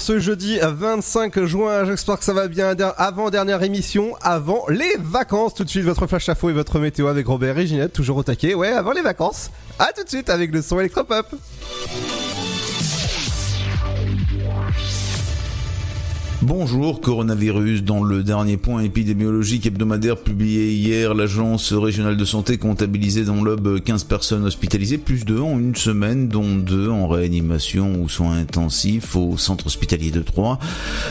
ce jeudi 25 juin. J'espère que ça va bien. Avant dernière émission, avant les vacances. Tout de suite votre flash info et votre météo avec Robert et Ginette, toujours au taquet. Ouais, avant les vacances. À tout de suite avec le son électropop. Bonjour, coronavirus. Dans le dernier point épidémiologique hebdomadaire publié hier, l'agence régionale de santé comptabilisait dans l'Aube 15 personnes hospitalisées, plus de en une semaine, dont deux en réanimation ou soins intensifs au centre hospitalier de Troyes.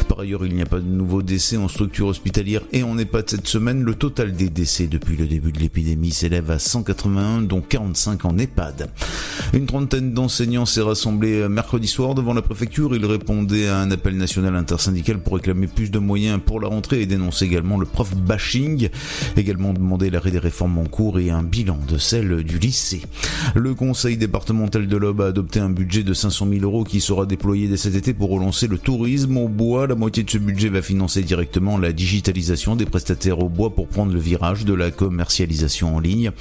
Par ailleurs, il n'y a pas de nouveaux décès en structure hospitalière et en EHPAD cette semaine. Le total des décès depuis le début de l'épidémie s'élève à 181, dont 45 en EHPAD. Une trentaine d'enseignants s'est rassemblée mercredi soir devant la préfecture. Ils répondaient à un appel national intersyndical pour réclamer plus de moyens pour la rentrée et dénoncer également le prof bashing. Également demander l'arrêt des réformes en cours et un bilan de celle du lycée. Le conseil départemental de l'Aube a adopté un budget de 500 000 euros qui sera déployé dès cet été pour relancer le tourisme au bois. La moitié de ce budget va financer directement la digitalisation des prestataires au bois pour prendre le virage de la commercialisation en ligne.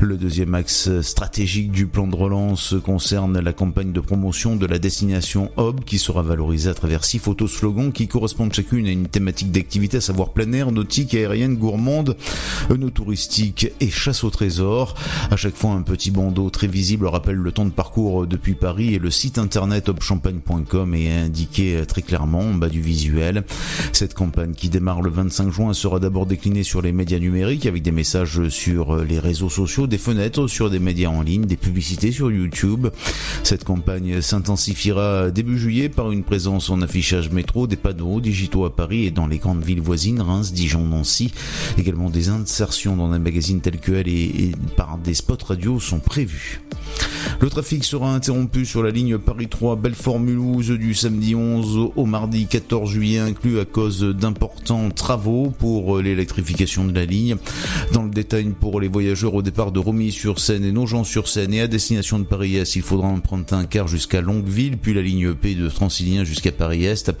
Le deuxième axe stratégique du plan de relance concerne la campagne de promotion de la destination Aube qui sera valorisée à travers six photos slogans qui correspondent chacune à une thématique d'activité, à savoir plein air, nautique, aérienne, gourmande, no touristique et chasse au trésor. À chaque fois, un petit bandeau très visible rappelle le temps de parcours depuis Paris et le site internet obchampagne.com est indiqué très clairement en bas du visuel. Cette campagne qui démarre le 25 juin sera d'abord déclinée sur les médias numériques avec des messages sur les réseaux sociaux, des fenêtres sur des médias en ligne, des publicités sur YouTube. Cette campagne s'intensifiera début juillet par une présence en affichage métro, des panneaux digitaux à Paris et dans les grandes villes voisines, Reims, Dijon, Nancy. Également des insertions dans des magazines tels que Elle et, par des spots radio sont prévus. Le trafic sera interrompu sur la ligne Paris 3 Belfort-Mulhouse du samedi 11 au mardi 14 juillet inclus à cause d'importants travaux pour l'électrification de la ligne. Dans le détail pour les voyageurs au départ de Romilly-sur-Seine et Nogent-sur-Seine et à destination de Paris-Est, il faudra emprunter un car jusqu'à Longueville puis la ligne P de Transilien jusqu'à Paris-Est.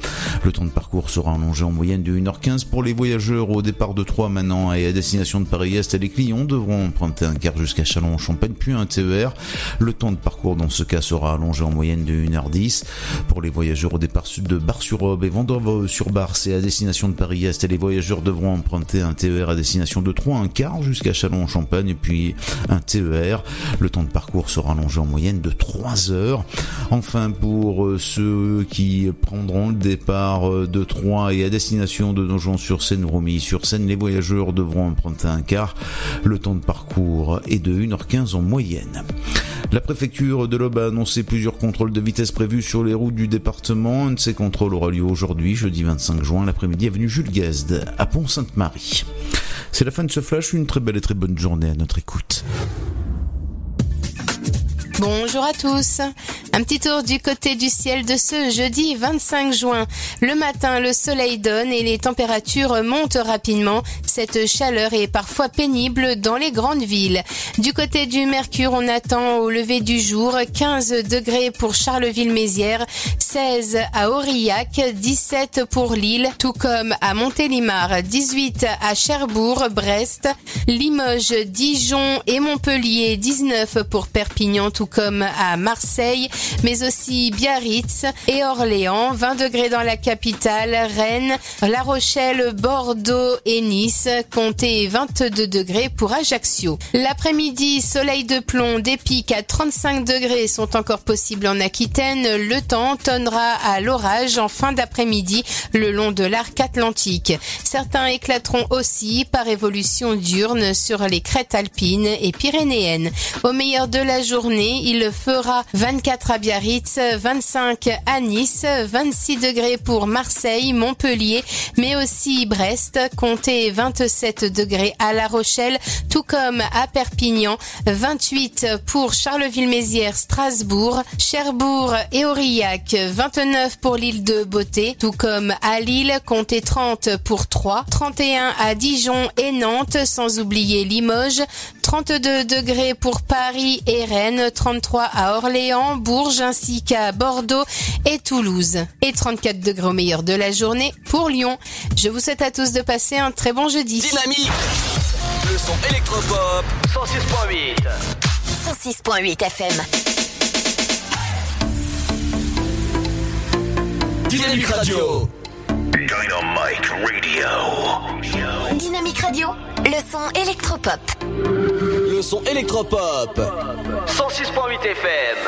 Le temps de parcours sera allongé en moyenne de 1h15 pour les voyageurs au départ de Troyes maintenant et à destination de Paris-Est. Les clients devront emprunter un car jusqu'à Chalon-en-Champagne puis un TER. Le temps de parcours dans ce cas sera allongé en moyenne de 1h10. Pour les voyageurs au départ de Bar-sur-Aube et Vendôme-sur-Barse et à destination de Paris-Est, les voyageurs devront emprunter un TER à destination de Troyes, un quart jusqu'à Chalon-en-Champagne puis un TER. Le temps de parcours sera allongé en moyenne de 3 heures. Enfin, pour euh, ceux qui prendront le départ euh, de Troyes et à destination de Nogent-sur-Seine ou Romilly-sur-Seine, les voyageurs devront emprunter un quart. Le temps de parcours est de 1h15 en moyenne. La préfecture de l'Aube a annoncé plusieurs contrôles de vitesse prévus sur les routes du département. Un de ces contrôles aura lieu aujourd'hui, jeudi 25 juin, l'après-midi avenue Jules Guesde, à Pont-Sainte-Marie. C'est la fin de ce flash, une très belle et très bonne journée à notre écoute. Bonjour à tous. Un petit tour du côté du ciel de ce jeudi 25 juin. Le matin, le soleil donne et les températures montent rapidement. Cette chaleur est parfois pénible dans les grandes villes. Du côté du Mercure, on attend au lever du jour 15 degrés pour Charleville-Mézières, 16 à Aurillac, 17 pour Lille, tout comme à Montélimar, 18 à Cherbourg, Brest, Limoges, Dijon et Montpellier, 19 pour Perpignan, tout comme à Marseille, mais aussi Biarritz et Orléans, 20 degrés dans la capitale, Rennes, La Rochelle, Bordeaux et Nice, comptez 22 degrés pour Ajaccio. L'après-midi, soleil de plomb, des pics à 35 degrés sont encore possibles en Aquitaine. Le temps tonnera à l'orage en fin d'après-midi le long de l'arc atlantique. Certains éclateront aussi par évolution diurne sur les crêtes alpines et pyrénéennes. Au meilleur de la journée, il fera 24 à Biarritz, 25 à Nice, 26 degrés pour Marseille, Montpellier, mais aussi Brest, comptez 27 degrés à La Rochelle, tout comme à Perpignan, 28 pour Charleville-Mézières, Strasbourg, Cherbourg et Aurillac, 29 pour l'île de Beauté, tout comme à Lille, comptez 30 pour Troyes, 31 à Dijon et Nantes, sans oublier Limoges, 32 degrés pour Paris et Rennes, 33 à Orléans, Bourges ainsi qu'à Bordeaux et Toulouse. Et 34 degrés au meilleur de la journée pour Lyon. Je vous souhaite à tous de passer un très bon jeudi. Dynamique Le son électropop 106.8 106.8 FM. Dynamique Radio Dynamite Radio. Dynamique Radio, le son électropop. Le son électropop 106.8 FM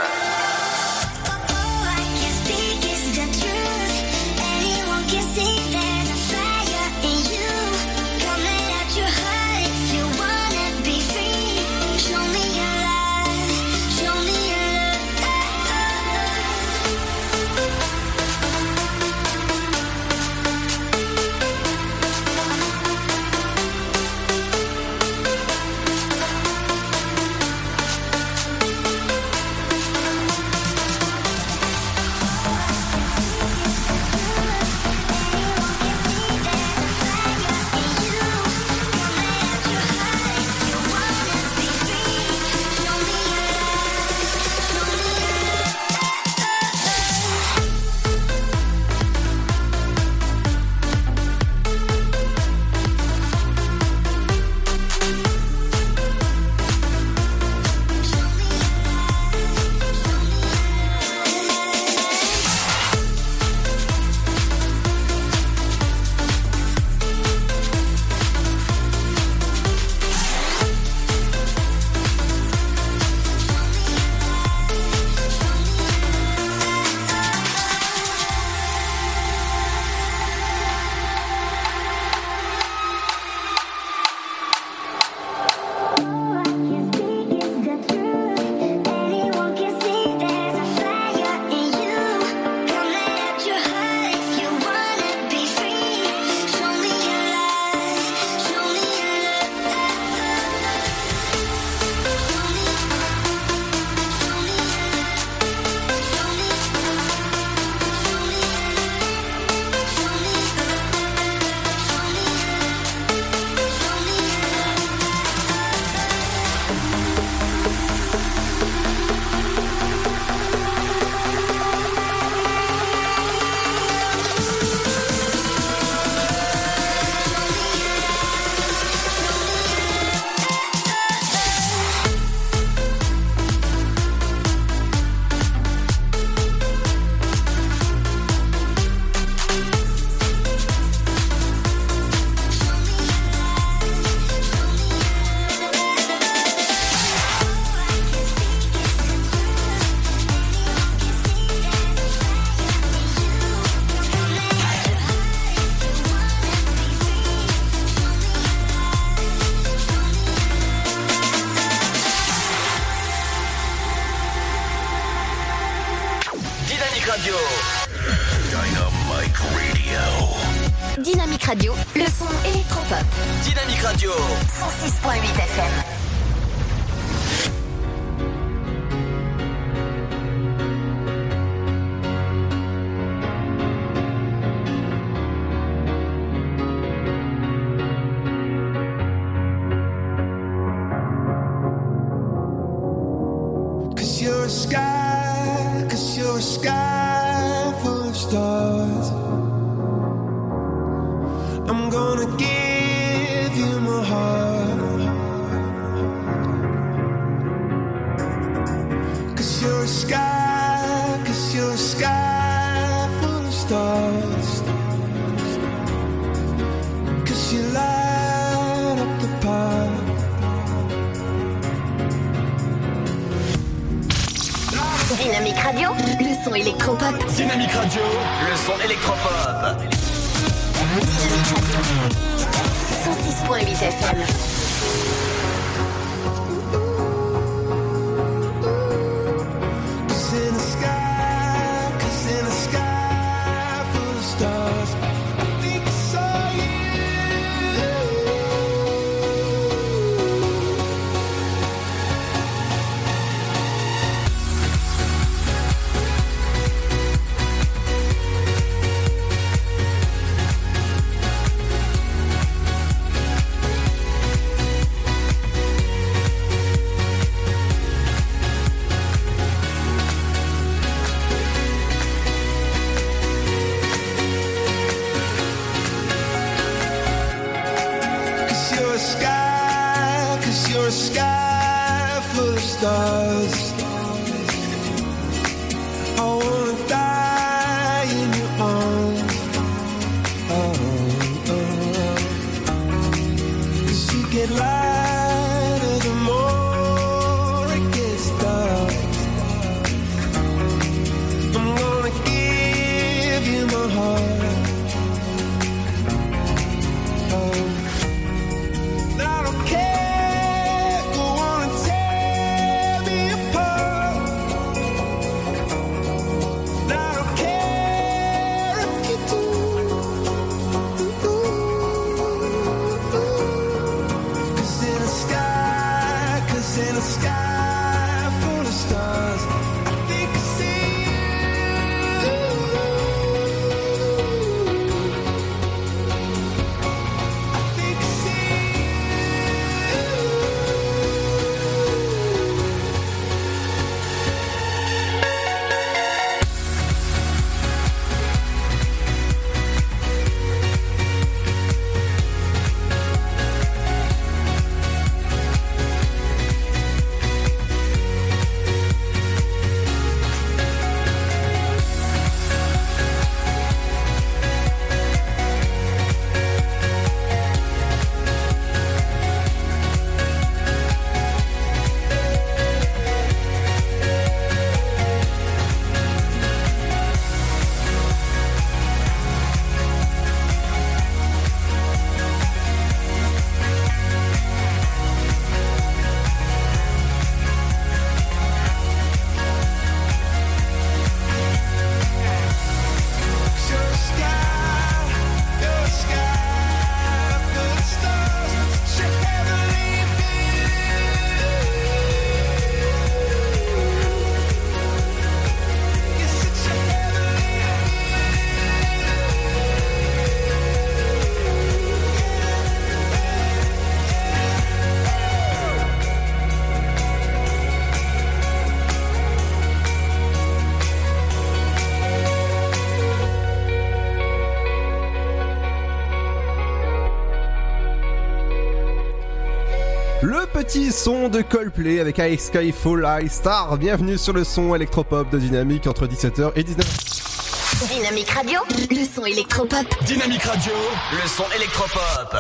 petit son de Coldplay avec Ice Sky Fall High Star. Bienvenue sur le son électropop de Dynamique entre 17h et 19h. Dynamique Radio, le son électropop. Dynamique Radio, le son électropop.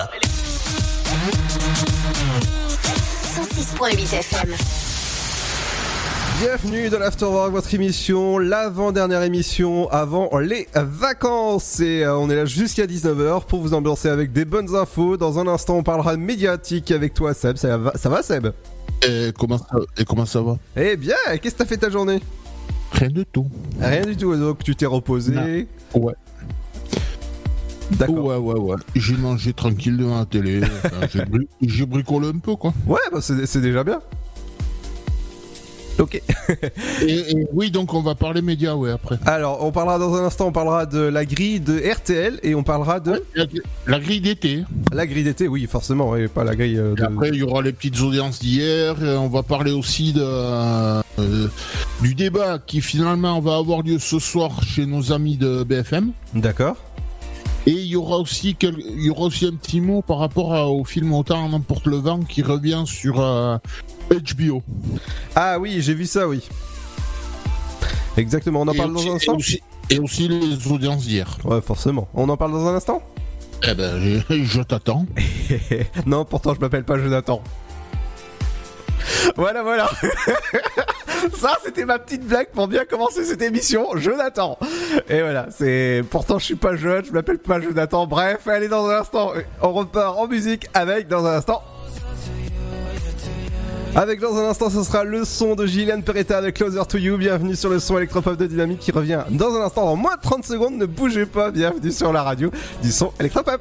106.8 FM. Bienvenue dans l'Afterwork, votre émission, l'avant-dernière émission avant les vacances. Et euh, on est là jusqu'à 19h pour vous ambiancer avec des bonnes infos. Dans un instant, on parlera médiatique avec toi, Seb. Ça va, ça va Seb? Et comment ça, et comment ça va? Eh bien, qu'est-ce que t'as fait ta journée? Rien du tout. Rien du tout, donc tu t'es reposé. Ouais. D'accord. Ouais, ouais, ouais. J'ai mangé tranquille devant la télé. Enfin, j'ai bri- j'ai bricolé un peu, quoi. Ouais, bah c'est déjà bien. Ok. Et, et oui, donc on va parler médias, ouais, après. Alors, on parlera dans un instant, on parlera de la grille de RTL et on parlera de La, la grille d'été. la grille d'été, oui, forcément, et pas la grille euh, Et de... après, il y aura les petites audiences d'hier. et On va parler aussi de, euh, du débat qui finalement va avoir lieu ce soir chez nos amis de BFM. D'accord. Et il y aura aussi quel- il y aura aussi un petit mot par rapport à- au film Autant n'importe le vent qui revient sur euh, HBO. Ah oui, j'ai vu ça, oui. Exactement, on en et, parle aussi, dans un et instant aussi- et aussi les audiences d'hier. Ouais, forcément. On en parle dans un instant Eh ben, je, je t'attends. Non, pourtant, je m'appelle pas Jonathan. Voilà, voilà. Ça, c'était ma petite blague pour bien commencer cette émission. Jonathan. Et voilà, c'est. Pourtant, je suis pas jeune, je m'appelle pas Jonathan. Bref, allez, dans un instant, on repart en musique avec, dans un instant. Avec dans un instant, ce sera le son de Gillian Peretta avec Closer to You. Bienvenue sur le son électropop de Dynamique qui revient dans un instant, en moins de 30 secondes. Ne bougez pas, bienvenue sur la radio du son électropop.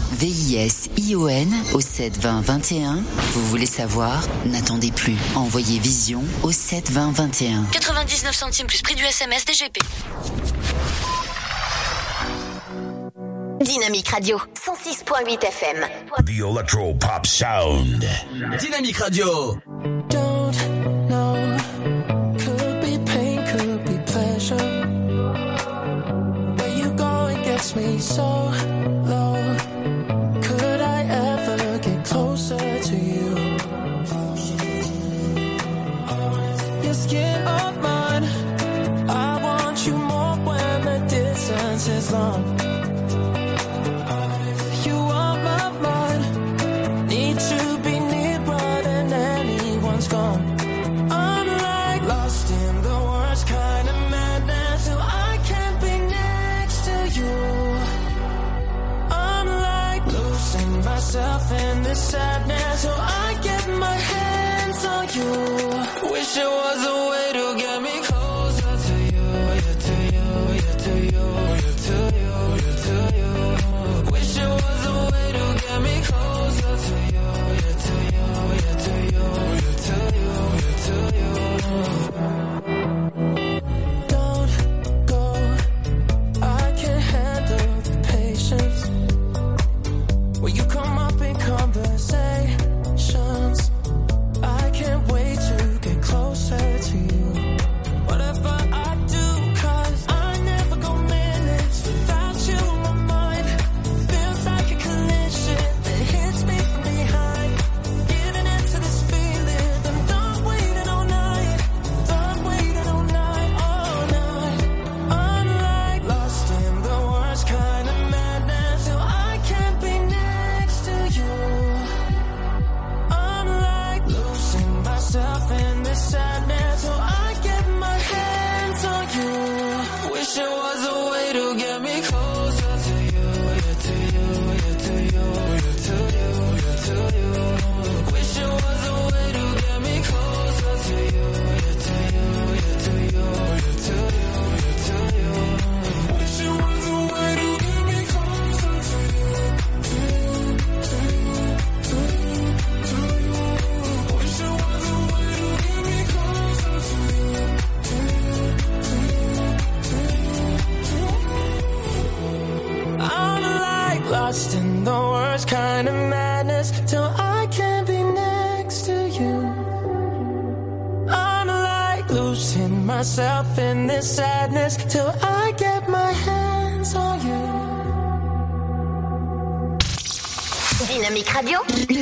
V-I-S-I-O-N au 7 20 21. Vous voulez savoir? N'attendez plus. Envoyez Vision au 7 20 21. 99 centimes plus prix du SMS DGP. Dynamique Radio 106.8 FM. The Electro Pop Sound. Dynamique Radio. Don't know. Be me so.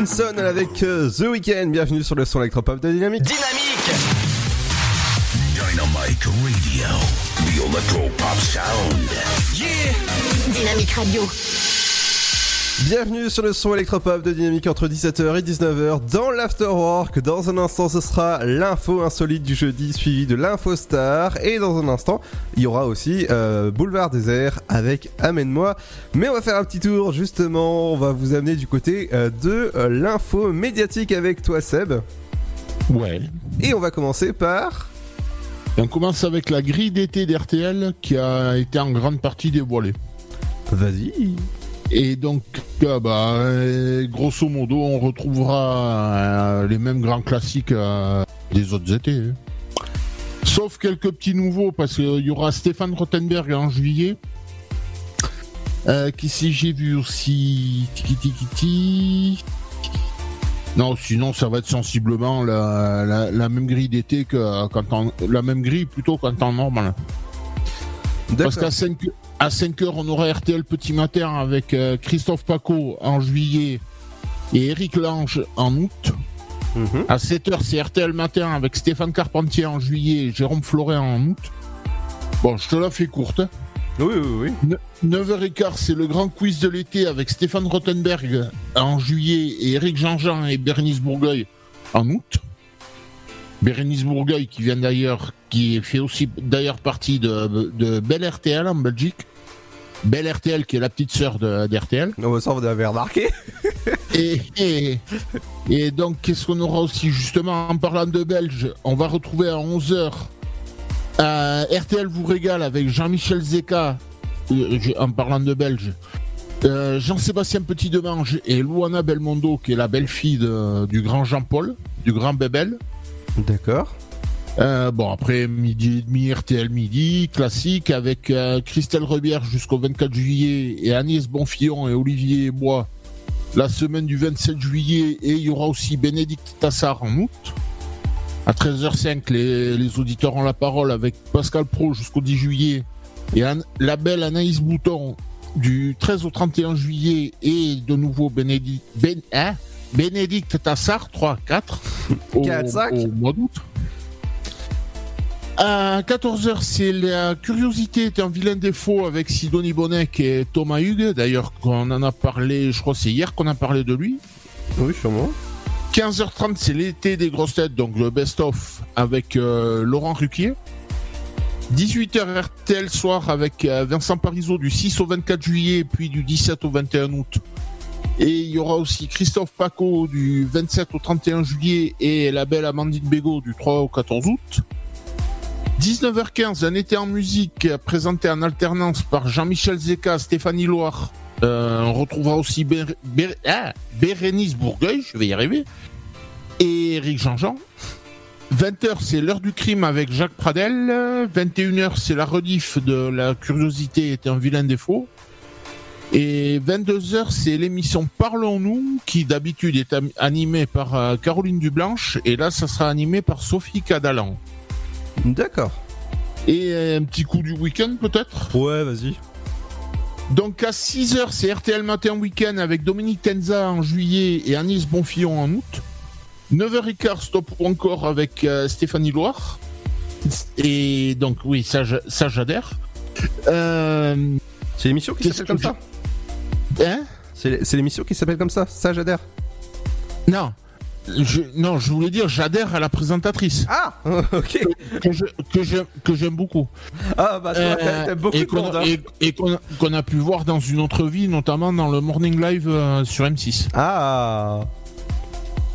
Winson avec euh, The Weeknd. Bienvenue sur le son électropop de Dynamique. Dynamique Dynamic Radio. The Electro Pop Sound. Yeah Dynamique Radio. Bienvenue sur le son électropop de Dynamique entre 17h et 19h dans l'Afterwork. Dans un instant, ce sera l'info insolite du jeudi suivi de l'info star. Et dans un instant, il y aura aussi euh, Boulevard Désert avec Amène-moi. Mais on va faire un petit tour justement. On va vous amener du côté euh, de euh, l'info médiatique avec toi, Seb. Ouais. Et on va commencer par. On commence avec la grille d'été d'RTL qui a été en grande partie dévoilée. Vas-y. Et donc, euh, bah, euh, grosso modo, on retrouvera euh, les mêmes grands classiques des autres étés. hein. Sauf quelques petits nouveaux, parce qu'il y aura Stéphane Rothenberg en juillet. Qui si j'ai vu aussi Tiki. Non, sinon ça va être sensiblement la même grille d'été que quand on, la même grille plutôt qu'en temps normal. Parce qu'à 5, à 5 heures, on aura RTL Petit Matin avec euh, Christophe Paco en juillet et Eric Lange en août. Mhm. À 7 heures, c'est RTL Matin avec Stéphane Carpentier en juillet et Jérôme Floret en août. Bon, je te la fais courte. Oui, oui, oui. 9h15, c'est le grand quiz de l'été avec Stéphane Rothenberg en juillet et Eric Jean-Jean et Bérénice Bourgueil en août. Bérénice Bourgueil qui vient d'ailleurs, qui fait aussi d'ailleurs partie de, de Belle RTL en Belgique. Belle RTL qui est la petite sœur d'RTL. Non, ça vous avez remarqué. Et, et, et donc, qu'est-ce qu'on aura aussi Justement, en parlant de Belge, on va retrouver à 11h RTL vous régale avec Jean-Michel Zeka, euh, je- en parlant de Belge. euh, Jean-Sébastien Petit-Demange et Luana Belmondo, qui est la belle-fille du grand Jean-Paul, du grand Bébel. D'accord. Euh, bon, après, midi et demi, RTL midi, classique, avec euh, Christelle Rebière jusqu'au 24 juillet et Agnès Bonfillon et Olivier Bois la semaine du 27 juillet. Et il y aura aussi Bénédicte Tassard en août. À 13h05, les, les auditeurs ont la parole avec Pascal Pro jusqu'au 10 juillet et la belle Anaïs Bouton du 13 au 31 juillet et de nouveau Bénédicte, Ben- hein Bénédicte Tassard 3-4 au, 4-5. au mois d'août. À 14h, c'est la curiosité est un vilain défaut avec Sidonie Bonnet et Thomas Hugues. D'ailleurs, on en a parlé, je crois que c'est hier qu'on a parlé de lui. Oui, sûrement. 15h30, c'est l'été des grosses têtes, donc le best-of avec euh, Laurent Ruquier. 18h RTL soir avec euh, Vincent Parisot du 6 au 24 juillet, puis du 17 au 21 août. Et il y aura aussi Christophe Paco du 27 au 31 juillet et la belle Amandine Bégaud du 3 au 14 août. 19h15, un été en musique présenté en alternance par Jean-Michel Zeka, Stéphanie Loire. Euh, on retrouvera aussi ah, Bérénice Bourgueil, je vais y arriver, et Eric Jean-Jean. 20h, c'est l'heure du crime avec Jacques Pradel. 21h, c'est la rediff de La curiosité est un vilain défaut. Et 22h, c'est l'émission Parlons-nous, qui d'habitude est animée par euh, Caroline Dublanche, et là, ça sera animé par Sophie Cadalan. D'accord. Et euh, un petit coup du week-end peut-être Ouais, vas-y. Donc à 6h, c'est RTL Matin Week-end avec Dominique Tenza en juillet et Agnès Bonfillon en août. 9h15, stop ou encore avec euh, Stéphanie Loire. Et donc oui, ça, je- ça j'adhère. Euh, C'est l'émission qui s'appelle comme ça hein? C'est c'est l'émission qui s'appelle comme ça Ça, j'adhère. Non. Je, non, je voulais dire, j'adhère à la présentatrice. Ah Ok. Que je- que j'aime que j'aime beaucoup. Ah, bah, Euh, t'aimes beaucoup et qu'on hein. et- et qu'on a- qu'on a pu voir dans une autre vie, notamment dans le Morning Live euh, sur M6. Ah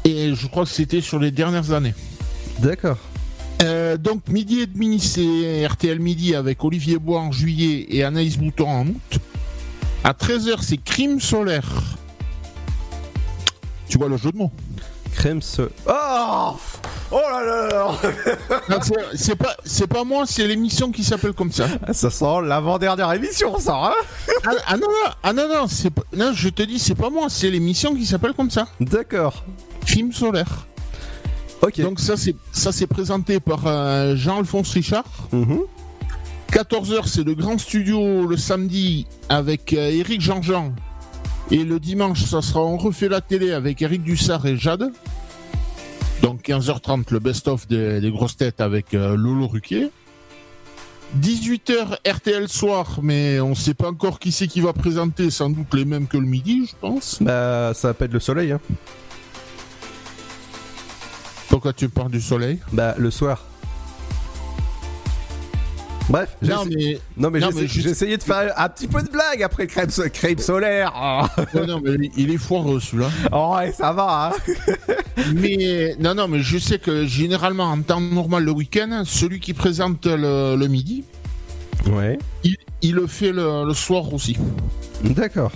et je crois que c'était sur les dernières années. D'accord. Euh, donc midi et demi, c'est RTL Midi avec Olivier Bois en juillet et Anaïs Bouton en août. À 13h, c'est Crime solaire. Tu vois le jeu de mots Crème se... Oh Oh là là là Non, c'est- pas, c'est pas moi, c'est l'émission qui s'appelle comme ça. là Ça sent l'avant-dernière émission, ça, hein Ah, ah non, non, ah non, non, c'est pas, non, je te dis, c'est pas moi, c'est l'émission qui s'appelle comme ça. D'accord. Crime solaire. Ok. Donc ça, c'est, ça c'est présenté par euh, Jean-Alphonse Richard. Mhm. 14h, c'est le grand studio le samedi avec euh, Eric Jean-Jean. Et le dimanche, ça sera On refait la télé avec Eric Dussard et Jade. Donc 15h30, le best-of des, des grosses têtes avec euh, Lolo Ruquier. 18h, RTL soir, mais on sait pas encore qui c'est qui va présenter, sans doute les mêmes que le midi, je pense. Bah, ça va pas être le soleil, hein. Pourquoi tu parles du soleil? Bah, le soir. Bref, j'ai Non, essayé- mais, non, mais non, j'ai mais juste- j'ai essayé de faire un petit peu de blague après crème, so- crème solaire. Oh. Ouais, non, mais il est foireux celui-là. Oh, ouais, ça va, hein. Mais non, non, mais je sais que généralement en temps normal le week-end, celui qui présente le, le midi, Ouais. il, il le fait le, le soir aussi. D'accord.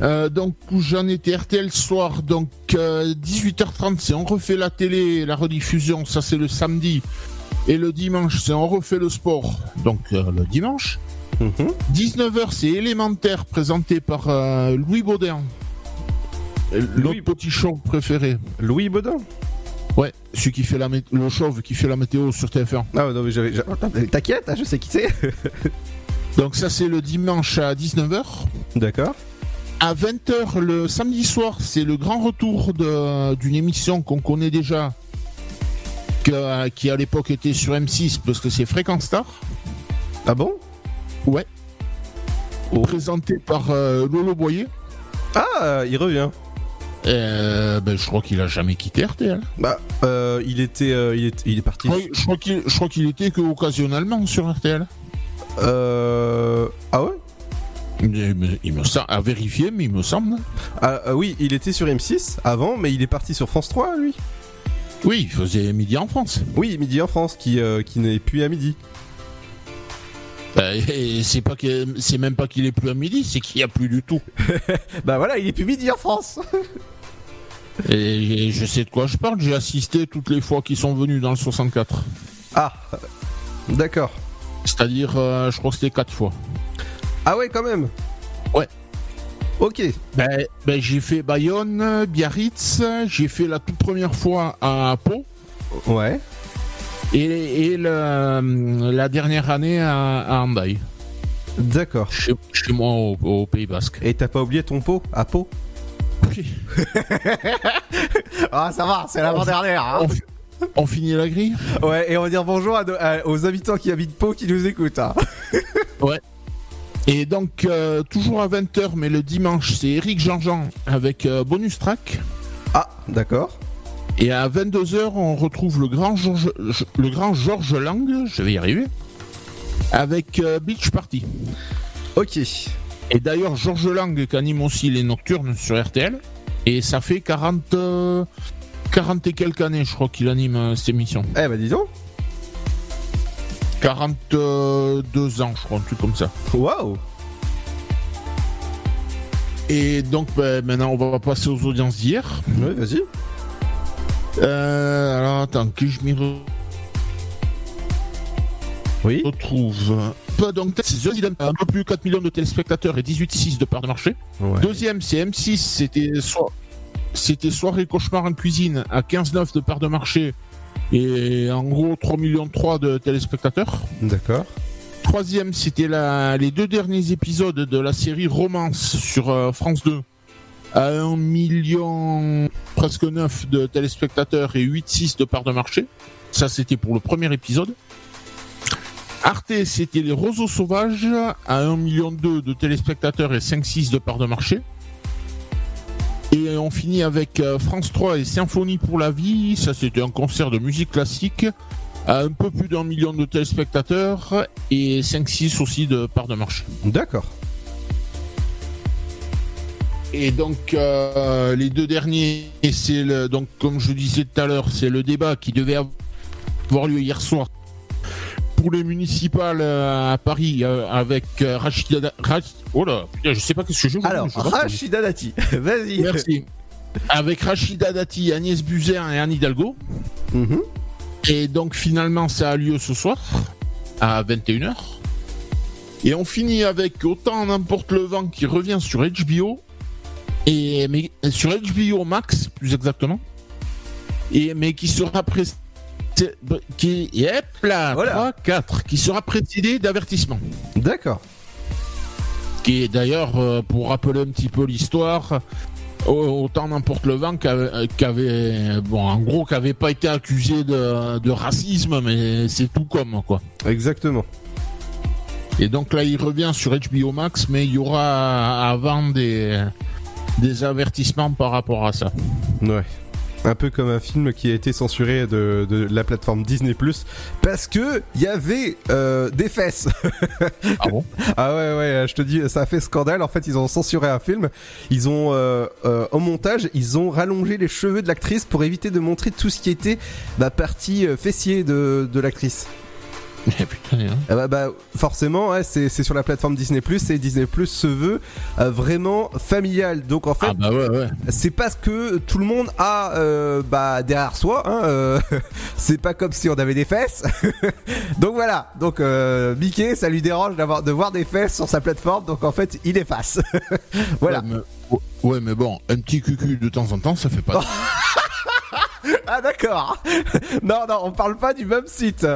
Euh, donc j'en étais RTL soir, donc euh, 18h30 c'est on refait la télé, la rediffusion, ça c'est le samedi. Et le dimanche c'est on refait le sport, donc euh, le dimanche. Mhm. 19h c'est élémentaire présenté par euh, Louis Baudin. Louis- Notre petit show préféré. Louis Baudin? Ouais, celui qui fait la le chauve qui fait la météo sur TF1. Ah, non, mais j'avais. T'inquiète, hein, je sais qui c'est. Donc ça c'est le dimanche à 19h. D'accord. À 20h le samedi soir, c'est le grand retour de- d'une émission qu'on connaît déjà, que- qui à l'époque était sur M6 parce que c'est Fréquence Star, Ah bon? Ouais. Oh. présenté par euh, Lolo Boyer. Ah, euh, il revient. Euh, ben, je crois qu'il a jamais quitté RTL. Bah, euh, il était. euh, il, est, il est parti. Je crois- Je crois qu'il je crois qu'il était que occasionnellement sur RTL. Euh. Ah ouais? Il me, il me semble, à vérifier, mais il me semble. ah oui, il était sur M6 avant, mais il est parti sur France 3, lui. Oui, il faisait midi en France. Oui, Midi en France, qui, euh, qui n'est plus à midi. Euh, et c'est pas que c'est même pas qu'il est plus à midi, c'est qu'il y a plus du tout. Bah voilà, il est plus midi en France. Et, et je sais de quoi je parle, j'ai assisté toutes les fois qu'ils sont venus dans le 64. Ah, d'accord. C'est-à-dire, euh, je crois que c'était quatre fois. Ah ouais, quand même. Ouais. Ok. Ben, ben, j'ai fait Bayonne, Biarritz, j'ai fait la toute première fois à Pau, Ouais. et, et le- la dernière année à, à Handaï, D'accord. chez, chez moi au, au Pays Basque. Et t'as pas oublié ton pot à Pau? Ah, ça va, c'est l'avant-dernière. hein. On, fi- on finit la grille? Ouais, et on va dire bonjour à nos- à- aux habitants qui habitent Pau qui nous écoutent. hein. Et donc, euh, toujours à 20h, mais le dimanche, c'est Eric Jean-Jean avec euh, bonus track. Ah, d'accord. Et à 22h, on retrouve le grand Georges, le grand Georges Lang, je vais y arriver, avec euh, Beach Party. Ok. Et d'ailleurs, Georges Lang qui anime aussi les nocturnes sur RTL. Et ça fait 40, euh, 40 et quelques années, je crois, qu'il anime cette émission. Eh bah dis donc. 42 ans, je crois, un truc comme ça. Waouh. Et donc, ben, maintenant, on va passer aux audiences d'hier. Ouais, vas-y. Euh, alors, attends, que je m'y re- Oui. retrouve. Donc, c'est un peu plus 4 millions de téléspectateurs et 18,6 de part de marché. Ouais. Deuxième, c'est M6, c'était so- c'était Soirée Cauchemar en cuisine à 15,9 de part de marché et en gros 3 millions 3 de téléspectateurs. D'accord. Troisième, c'était la- les deux derniers épisodes de la série Romance sur euh, France 2 à 1 million presque 9 de téléspectateurs et 8,6 de part de marché. Ça, c'était pour le premier épisode. Arte, c'était les Roseaux Sauvages à 1 million 2 de téléspectateurs et 5,6 de part de marché. Et on finit avec euh, France 3 et Symphonie pour la vie. Ça, c'était un concert de musique classique à un peu plus d'un million de téléspectateurs et 5-6 aussi de part de marché. D'accord. Et donc euh, les deux derniers, c'est le donc comme je disais tout à l'heure, c'est le débat qui devait avoir lieu hier soir pour les municipales euh, à Paris euh, avec euh, Rachida. Rach- oh là, putain, je sais pas qu'est-ce que je. Alors, je sais pas. Rachida Dati, vas-y. Merci. Avec Rachida Dati, Agnès Buzyn et Anne Hidalgo. Mhm. Et donc finalement ça a lieu ce soir à 21h. Et on finit avec Autant n'importe le vent qui revient sur HBO. Et mais sur HBO Max plus exactement. Et mais qui sera précédé qui yep là Voilà. 3, 4 qui sera précédé d'avertissement. D'accord. Qui est d'ailleurs euh, pour rappeler un petit peu l'histoire au- autant n'importe le vent qu'avait qu'avait- bon en gros qui avait pas été accusé de, de racisme mais c'est tout comme quoi. Exactement. Et donc là, il revient sur HBO Max, mais il y aura avant des, des avertissements par rapport à ça. Ouais. Un peu comme un film qui a été censuré de, de la plateforme Disney Plus parce que il y avait euh, des fesses. Ah bon? Ah ouais ouais, je te dis, ça a fait scandale. En fait, ils ont censuré un film. Ils ont euh, euh, au montage, ils ont rallongé les cheveux de l'actrice pour éviter de montrer tout ce qui était la partie euh, fessier de, de l'actrice. Putain, hein. Ah bah, bah, forcément, ouais, c'est c'est sur la plateforme Disney Plus et Disney Plus se veut euh, vraiment familial. Donc en fait, Ah bah ouais, ouais. c'est parce que tout le monde a euh, bah derrière soi. Hein, euh, c'est pas comme si on avait des fesses. donc voilà. Donc euh, Mickey, ça lui dérange d'avoir de voir des fesses sur sa plateforme. Donc en fait, il efface. voilà. Ouais mais, ouais, mais bon, un petit cucu de temps en temps, ça fait pas. Ah d'accord. non non, on parle pas du même site.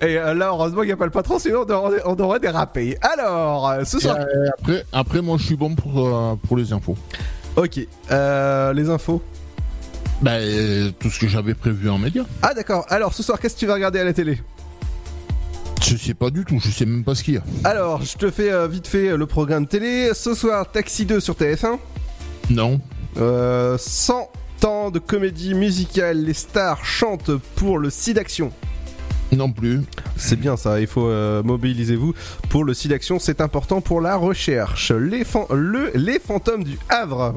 Et euh, là, heureusement qu'il n'y a pas le patron, sinon on aurait, on aurait dérapé. Alors, euh, ce soir. euh, après, après, moi, je suis bon pour, euh, pour les infos. Ok. Euh, les infos. Bah, tout ce que j'avais prévu en média. Ah d'accord. Alors, ce soir, qu'est-ce que tu vas regarder à la télé Je sais pas du tout, je sais même pas ce qu'il y a. Alors, je te fais vite fait le programme télé. Ce soir, Taxi 2 sur TF1. Non. Euh, 100 ans de comédie musicale. Les stars chantent pour le SIDAction. Non plus. C'est bien ça, il faut euh, mobiliser-vous pour le SIDAction, c'est important pour la recherche. Les, fan- le, les fantômes du Havre.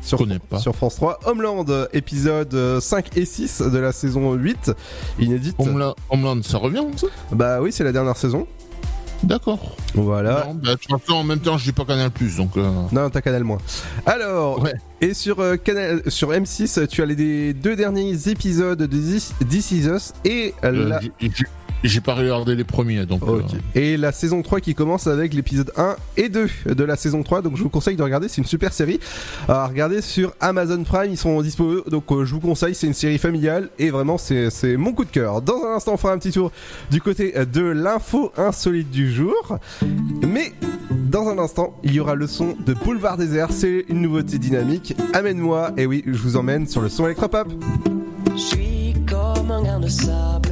Sur, Connais pas. sur France 3, Homeland, euh, épisode euh, 5 et 6 de la saison 8, inédite. Homeland, Homeland, ça revient, ça? Bah oui, c'est la dernière saison. D'accord. Voilà. Non, bah, en même temps, je dis pas Canal Plus, donc. euh, Non, t'as Canal moins. Alors, Ouais. et sur, euh, Canal, sur M6, tu as les deux derniers épisodes de This, This Is Us et euh, la... j'ai- pas regardé les premiers, donc. Ok. euh, Et la saison 3 qui commence avec l'épisode 1 et 2 de la saison 3. Donc je vous conseille de regarder, c'est une super série. À regarder sur Amazon Prime, ils sont dispo. Donc euh, je vous conseille, c'est une série familiale et vraiment c'est c'est mon coup de cœur. Dans un instant, on fera un petit tour du côté de l'info insolite du jour. Mais dans un instant, il y aura le son de Boulevard Désert. C'est une nouveauté dynamique. Amène-moi. Et oui, je vous emmène sur le son électropop. Je suis comme un grain de sable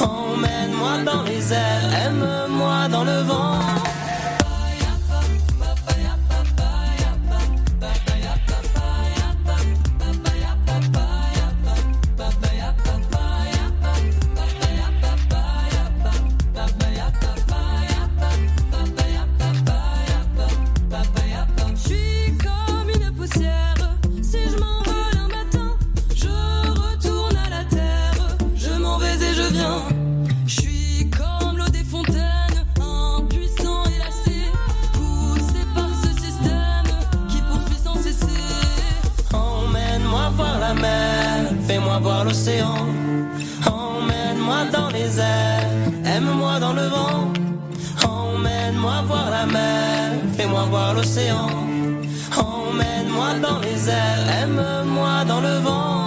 Emmène-moi dans les airs, aime-moi dans le vent. Voir l'océan. Emmène-moi dans les airs, aime-moi dans le vent. Emmène-moi voir la mer, fais-moi voir l'océan. Emmène-moi dans les airs, aime-moi dans le vent.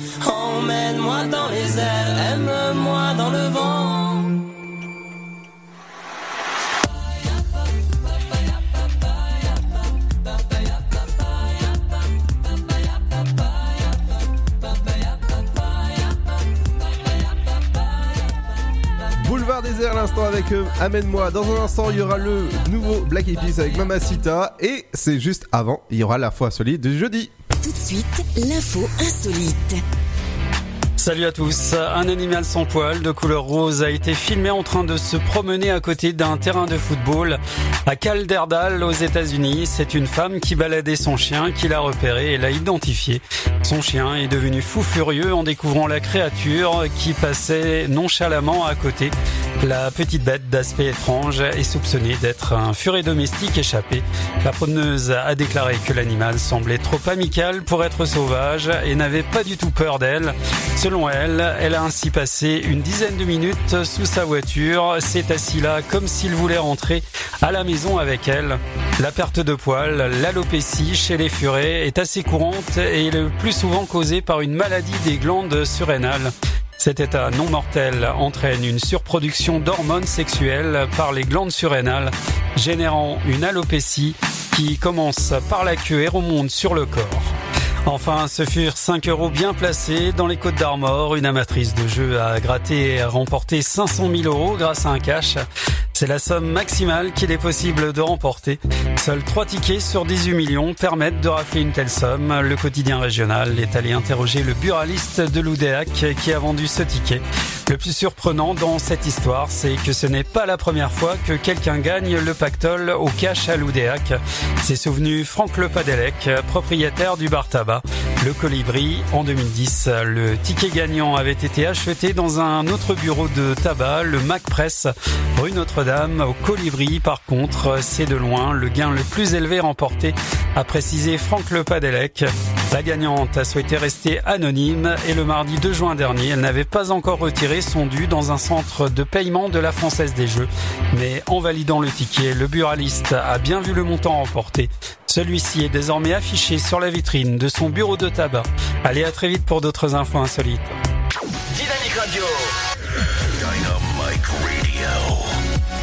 Emmène-moi dans les airs. Aime-moi dans le vent. Boulevard désert l'instant avec eux. Amène-moi. Dans un instant, il y aura le nouveau Black Eyed Peas avec Mamacita. Et c'est juste avant, il y aura la foi solide du jeudi. Tout de suite, l'info insolite. Salut à tous. Un animal sans poil de couleur rose a été filmé en train de se promener à côté d'un terrain de football à Calderdal aux États-Unis. C'est une femme qui baladait son chien, qui l'a repéré et l'a identifié. Son chien est devenu fou furieux en découvrant la créature qui passait nonchalamment à côté. La petite bête d'aspect étrange est soupçonnée d'être un furet domestique échappé. La promeneuse a déclaré que l'animal semblait trop amical pour être sauvage et n'avait pas du tout peur d'elle. Selon elle, elle a ainsi passé une dizaine de minutes sous sa voiture, s'est assis là comme s'il voulait rentrer à la maison avec elle. La perte de poils, l'alopécie chez les furets est assez courante et est le plus souvent causée par une maladie des glandes surrénales. Cet état non mortel entraîne une surproduction d'hormones sexuelles par les glandes surrénales, générant une alopécie qui commence par la queue et remonte sur le corps. Enfin, ce furent 5 euros bien placés dans les Côtes d'Armor. Une amatrice de jeu a gratté et a remporté 500 000 euros grâce à un cash. C'est la somme maximale qu'il est possible de remporter. Seuls 3 tickets sur 18 millions permettent de rafler une telle somme. Le quotidien régional est allé interroger le buraliste de l'Oudéac qui a vendu ce ticket. Le plus surprenant dans cette histoire, c'est que ce n'est pas la première fois que quelqu'un gagne le pactole au cash à l'Oudéac. C'est souvenu Franck Le Padelec, propriétaire du bar tabac. Le Colibri, en 2010, le ticket gagnant avait été acheté dans un autre bureau de tabac, le Mac Press, rue Notre-Dame. Au Colibri, par contre, c'est de loin le gain le plus élevé remporté, a précisé Franck Le Padelec. La gagnante a souhaité rester anonyme et le mardi 2 juin dernier, elle n'avait pas encore retiré son dû dans un centre de paiement de la Française des Jeux. Mais en validant le ticket, le buraliste a bien vu le montant remporté. Celui-ci est désormais affiché sur la vitrine de son bureau de tabac. Allez, à très vite pour d'autres infos insolites. Dynamique Radio.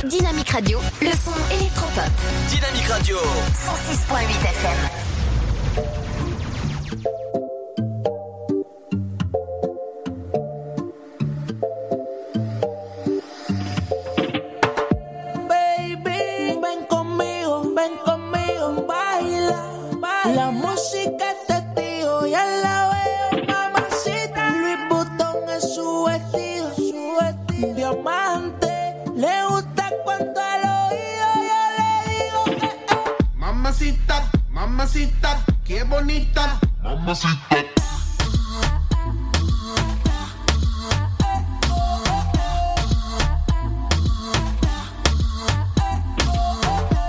Dynamique Radio, le son électropop. Dynamique Radio. 106.8 FM. Mamacita, mamacita, qué bonita. Mamacita.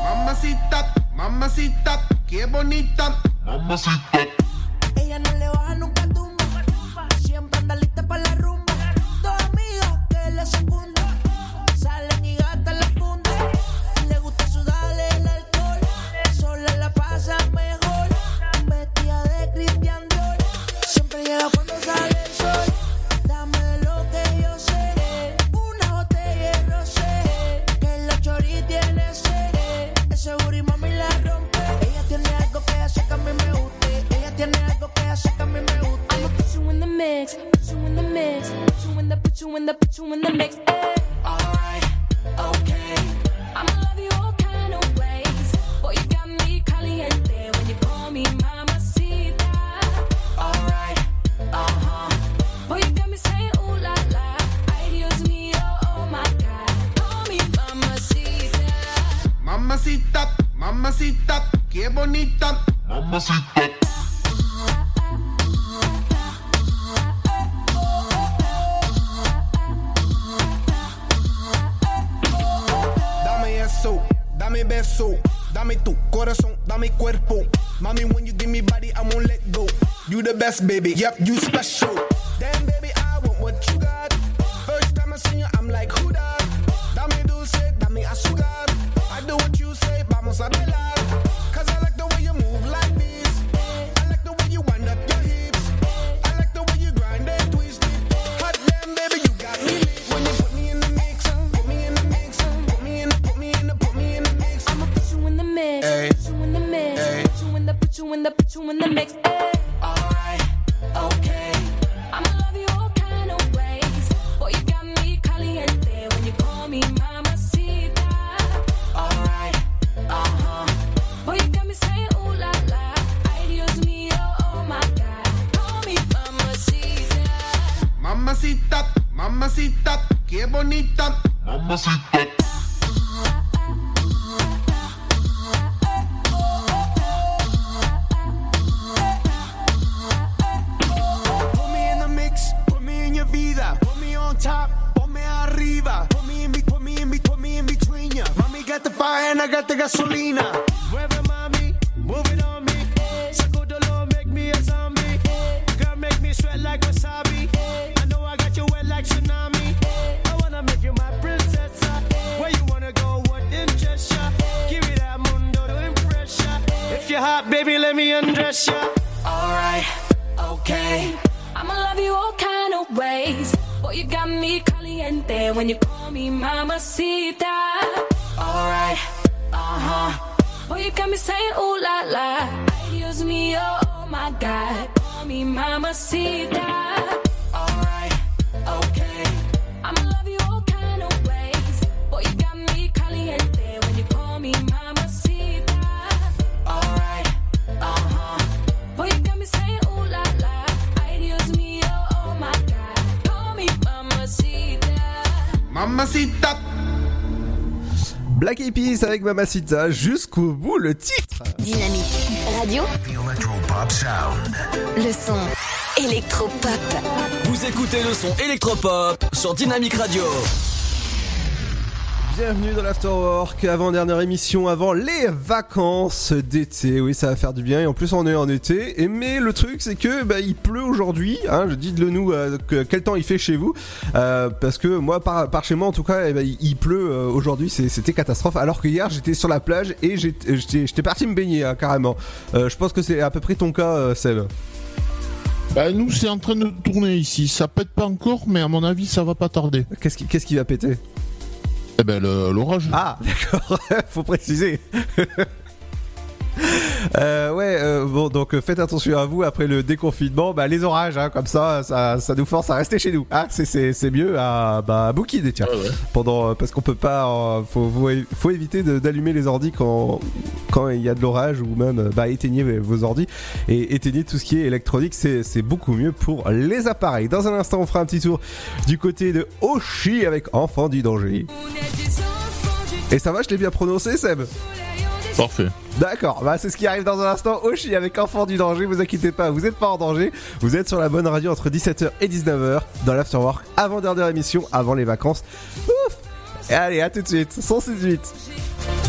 Mamacita, mamacita, qué bonita. Mamacita. Ella no le Avec Mamacita jusqu'au bout le titre. Dynamique Radio, The Electropop Sound. le son électropop. Vous écoutez le son électropop sur Dynamic Radio. Bienvenue dans l'Afterwork, avant-dernière émission avant les vacances d'été. Oui, ça va faire du bien et en plus on est en été. Et mais le truc c'est que bah, il pleut aujourd'hui. Hein, dites-le nous euh, que- quel temps il fait chez vous, Euh, parce que moi par, par chez moi en tout cas, eh ben, il, il pleut euh, aujourd'hui. C'était catastrophe. Alors que hier j'étais sur la plage et j'étais parti me baigner hein, carrément. Je pense que c'est à peu près ton cas, Seb. Bah, nous, c'est en train de tourner ici. Ça pète pas encore, mais à mon avis, ça va pas tarder. Qu'est-ce qui, qu'est-ce qui va péter? Eh ben, l'orage. Ah, d'accord, faut préciser. Euh, ouais, euh, bon, donc euh, faites attention à vous après le déconfinement. Bah, les orages, hein, comme ça, ça, ça nous force à rester chez nous. Ah, c'est, mieux à, bah, à bouquiner, tiens. Pendant, parce qu'on peut pas, euh, faut, faut, faut éviter d'allumer les ordis quand, quand il y a de l'orage ou même, bah, éteignez vos ordis et éteignez tout ce qui est électronique. C'est, c'est beaucoup mieux pour les appareils. Dans un instant, on fera un petit tour du côté de Oshi avec Enfant du danger. Et ça va, je l'ai bien prononcé, Seb? Parfait. D'accord, bah c'est ce qui arrive dans un instant. Oshi avec Enfant du danger, vous inquiétez pas, vous êtes pas en danger. Vous êtes sur la bonne radio entre 17h et 19h dans l'Afterwork, avant dernière émission, avant les vacances. Ouf allez, à tout de suite, 168.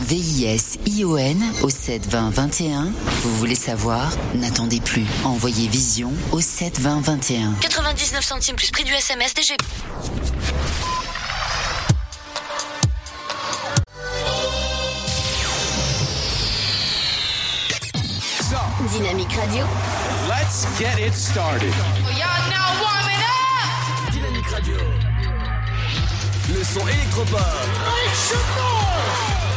V-I-S-I-O-N au 72021. Vous voulez savoir? N'attendez plus. Envoyez Vision au 72021. 99 centimes plus prix du SMS DGP. Dynamique Radio, Let's get it started. Dynamic Radio. Le son électropop. Dynamique Radio.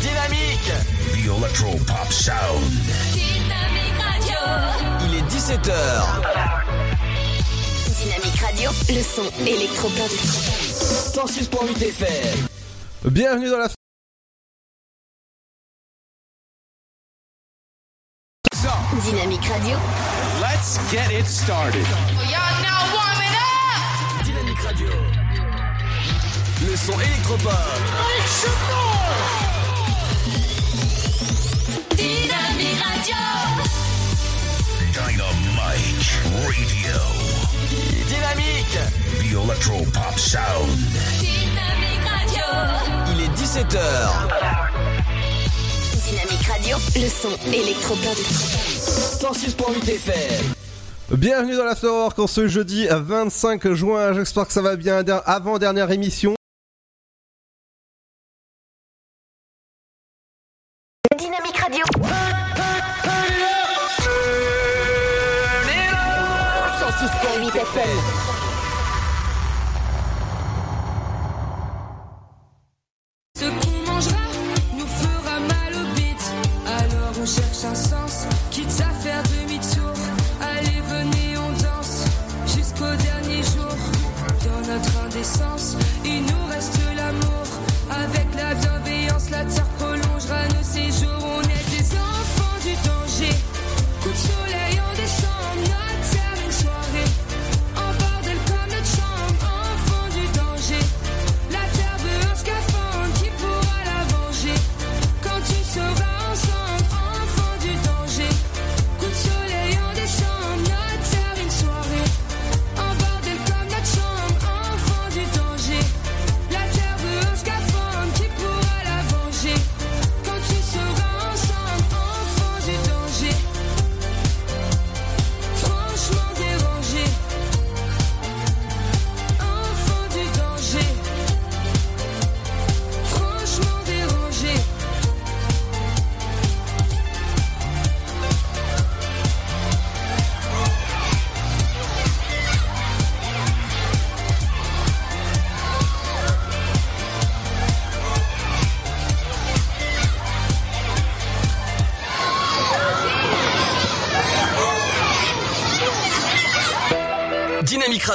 Dynamique. The Electro Pop Sound. Dynamique Radio. Il est 17h. Dynamique Radio, le son électropop. 106.8 FM. Bienvenue dans la Dynamique Radio. Let's get it started. We are now one. le son électropop. Dynamique Radio. Dynamique Radio. Dynamique. The Electropop Sound. Dynamique Radio. Il est 17h. Dynamique Radio, le son électropop. 106.8 FM. Bienvenue dans l'After Work en ce jeudi 25 juin. J'espère que ça va bien. Avant-dernière émission.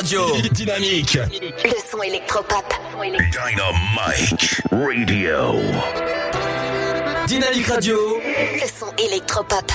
radio. Dynamique. Le son électropop. Dynamique Radio. Dynamique Radio. Le son électropop.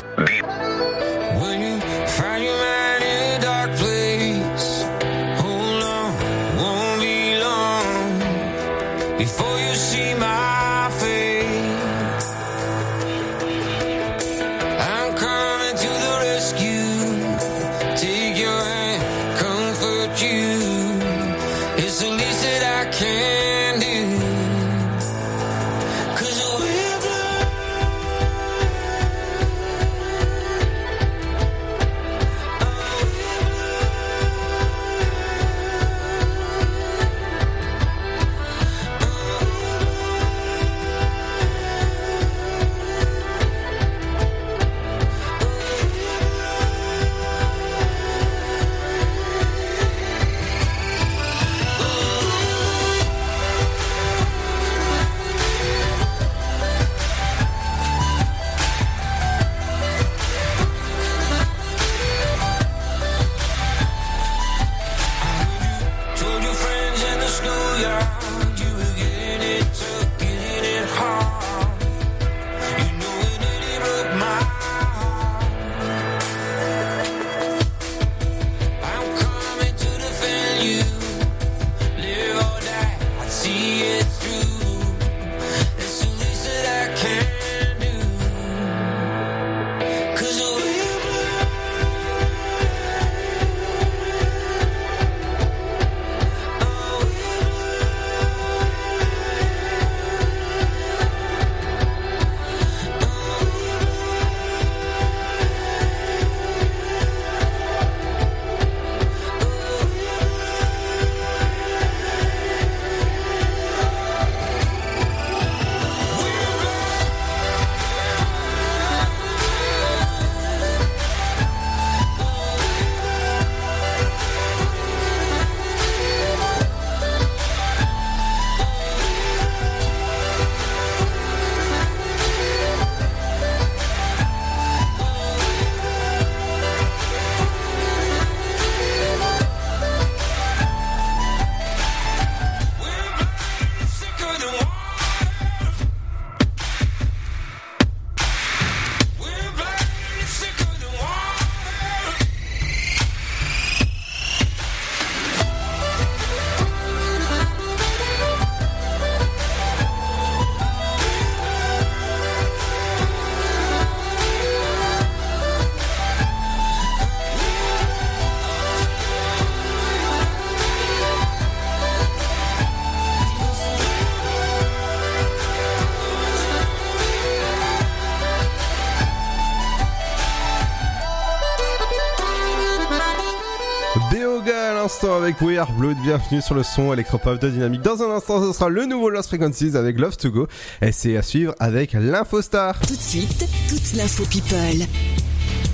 L'instant avec We Are Blood, bienvenue sur le son électropop de Dynamique. Dans un instant, ce sera le nouveau Lost Frequencies avec Love to Go. Et c'est à suivre avec l'Infostar. Tout de suite, toute l'info people.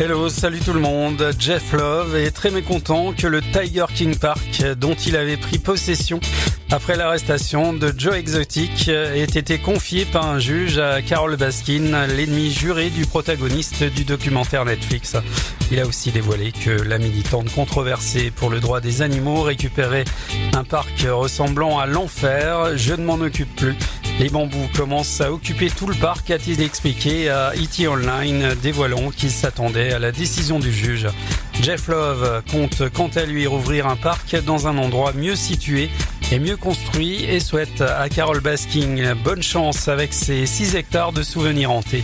Hello, salut tout le monde. Jeff Love est très mécontent que le Tiger King Park, dont il avait pris possession après l'arrestation de Joe Exotic, ait été confié par un juge à Carol Baskin, l'ennemi juré du protagoniste du documentaire Netflix. Il a aussi dévoilé que la militante controversée pour le droit des animaux récupérait un parc ressemblant à l'enfer. Je ne m'en occupe plus. Les bambous commencent à occuper tout le parc, a-t-il expliqué à E.T. Online, dévoilant qu'il s'attendait à la décision du juge. Jeff Love compte quant à lui rouvrir un parc dans un endroit mieux situé et mieux construit et souhaite à Carol Baskin bonne chance avec ses 6 hectares de souvenirs hantés.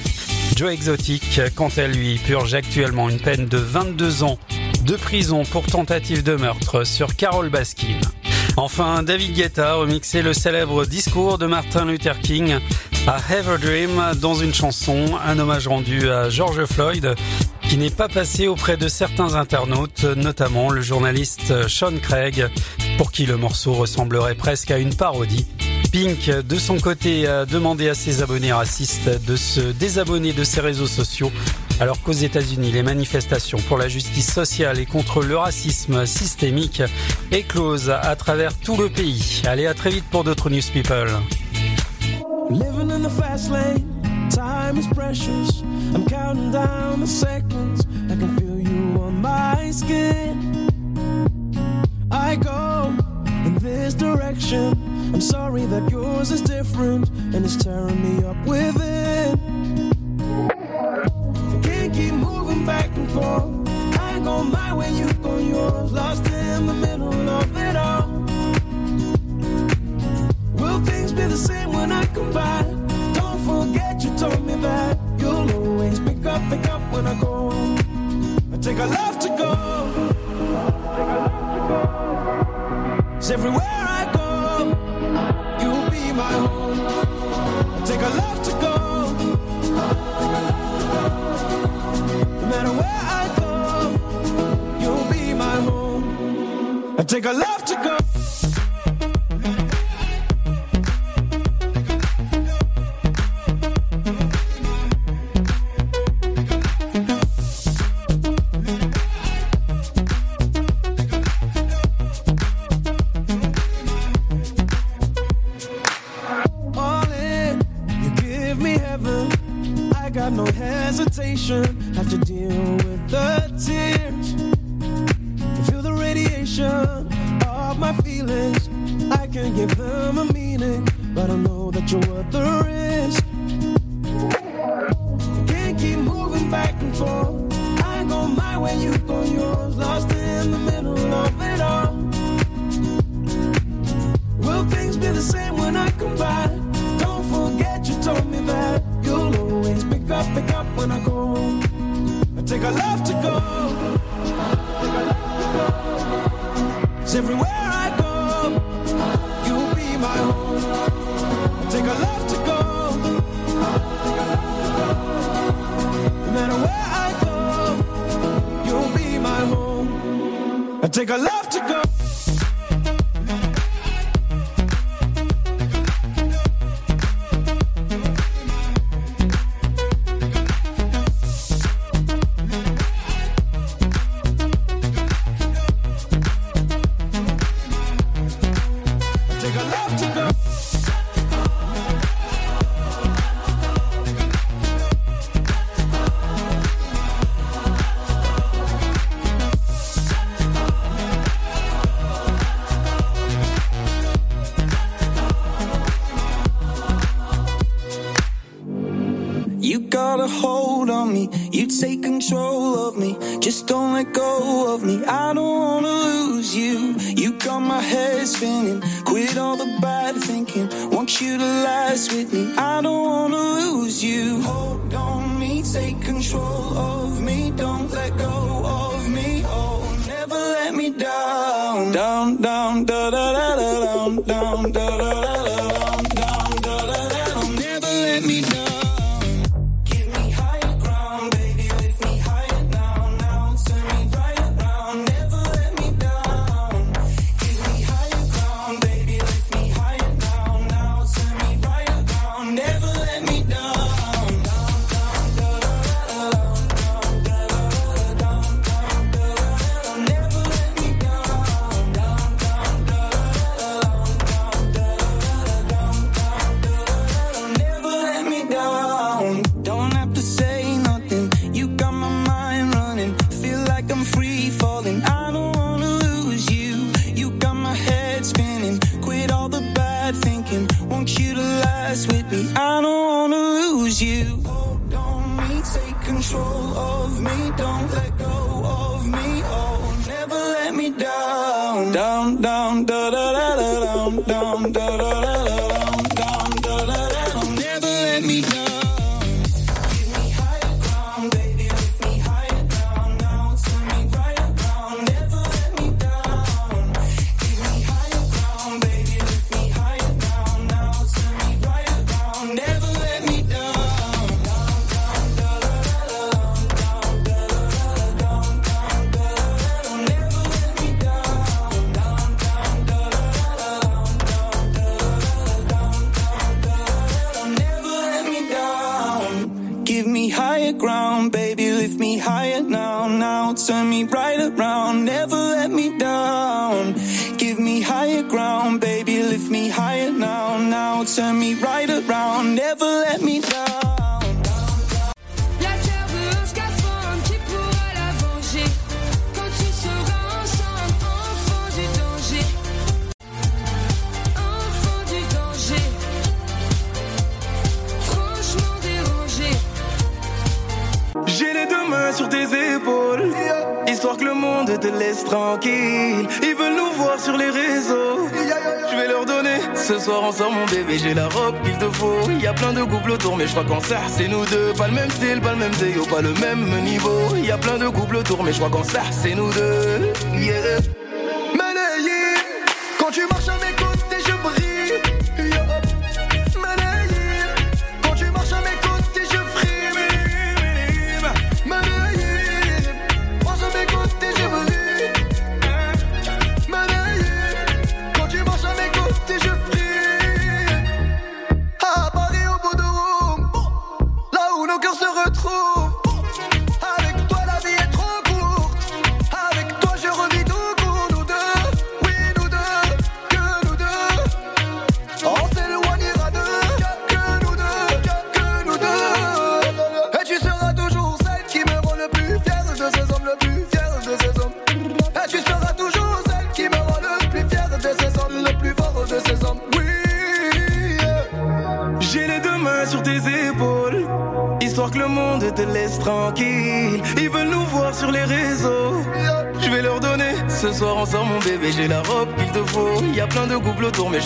Joe Exotic, quant à lui, purge actuellement une peine de 22 ans de prison pour tentative de meurtre sur Carol Baskin. Enfin, David Guetta remixé le célèbre discours de Martin Luther King à Have a Dream dans une chanson, un hommage rendu à George Floyd qui n'est pas passé auprès de certains internautes, notamment le journaliste Sean Craig, pour qui le morceau ressemblerait presque à une parodie. Pink, de son côté, a demandé à ses abonnés racistes de se désabonner de ses réseaux sociaux, alors qu'aux États-Unis, les manifestations pour la justice sociale et contre le racisme systémique éclosent à travers tout le pays. Allez, à très vite pour d'autres News People. Living in the fast lane, time is precious. I'm counting down the seconds. I can feel you on my skin. I go in this direction. I'm sorry that yours is different and it's tearing me up within. Can't keep moving back and forth. I go my way, you go yours. Lost in the middle of it all. Will things be the same when I come by? Don't forget you told me that you'll always pick up, pick up when I go. I take a love to go. Cause everywhere I go, you'll be my home. I take a love to go. No matter where I go, you'll be my home. I take a love to go. Everywhere quand ça c'est nous deux. Yeah. Quand tu marches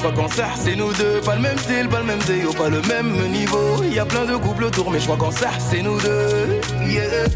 Je crois qu'en ça, c'est nous deux. Pas le même style, pas le même déo, pas le même niveau. Y a plein de couples autour, mais je crois qu'en ça, c'est nous deux. Yeah.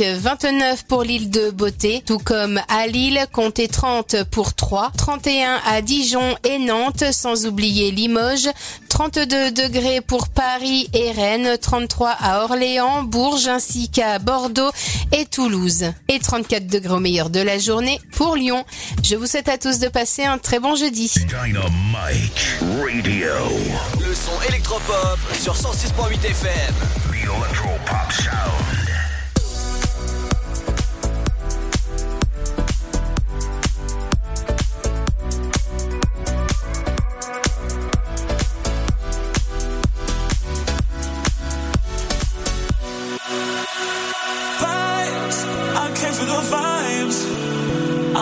29 pour l'île de Beauté, tout comme à Lille, comptez 30 pour 3, 31 à Dijon et Nantes, sans oublier Limoges, 32 degrés pour Paris et Rennes, 33 à Orléans, Bourges ainsi qu'à Bordeaux et Toulouse, et 34 degrés au meilleur de la journée pour Lyon. Je vous souhaite à tous de passer un très bon jeudi. Dynamite Radio. Le son électropop sur 106.8 FM.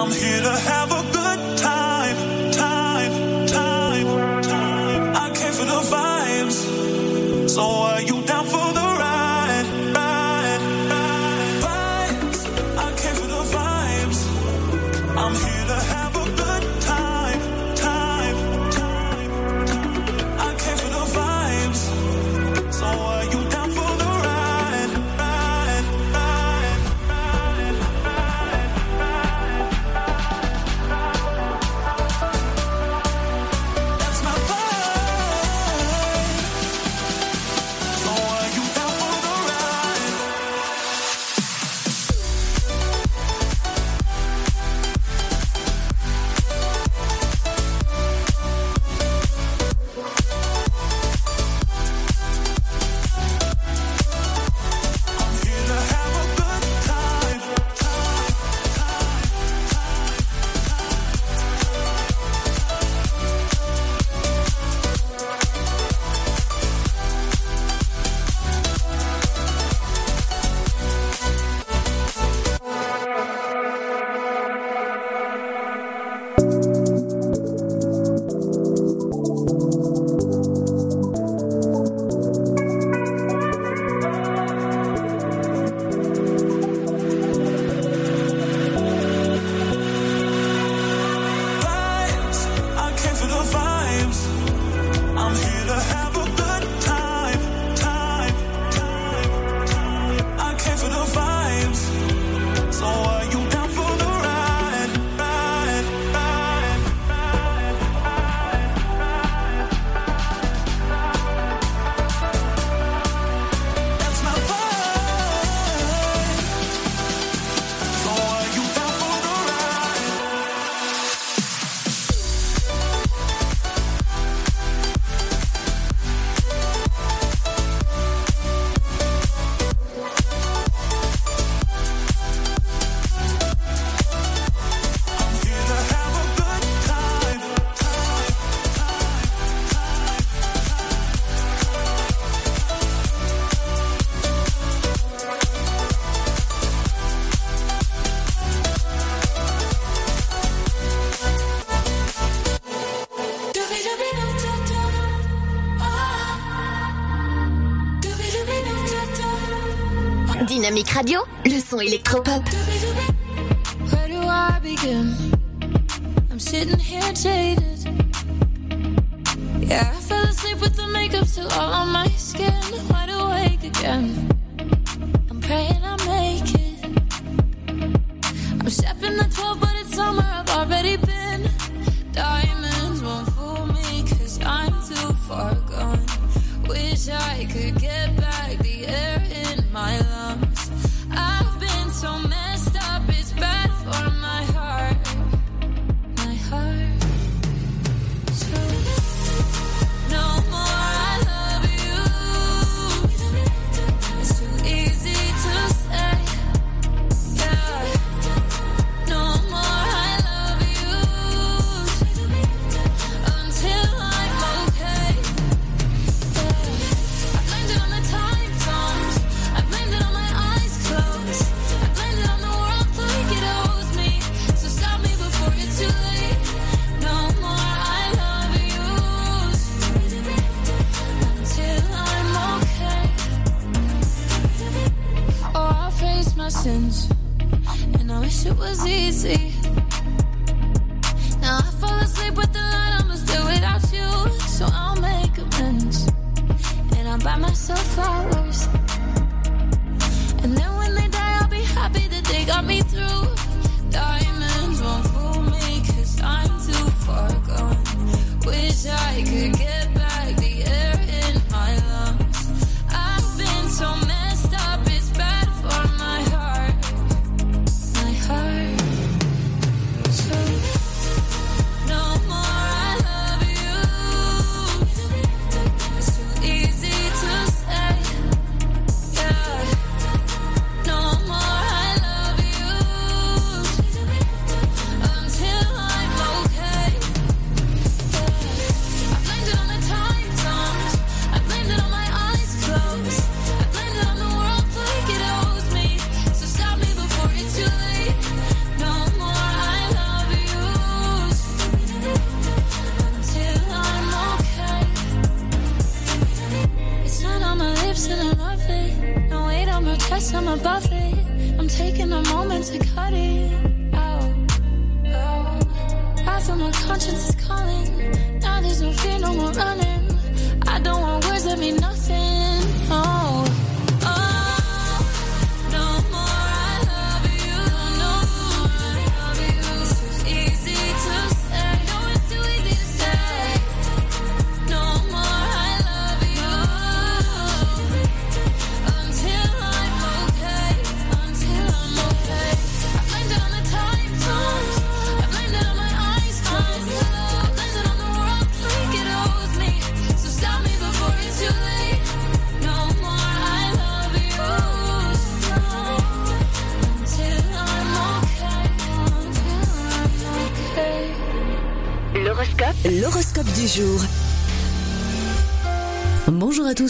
i'm here to have So why you Electropop.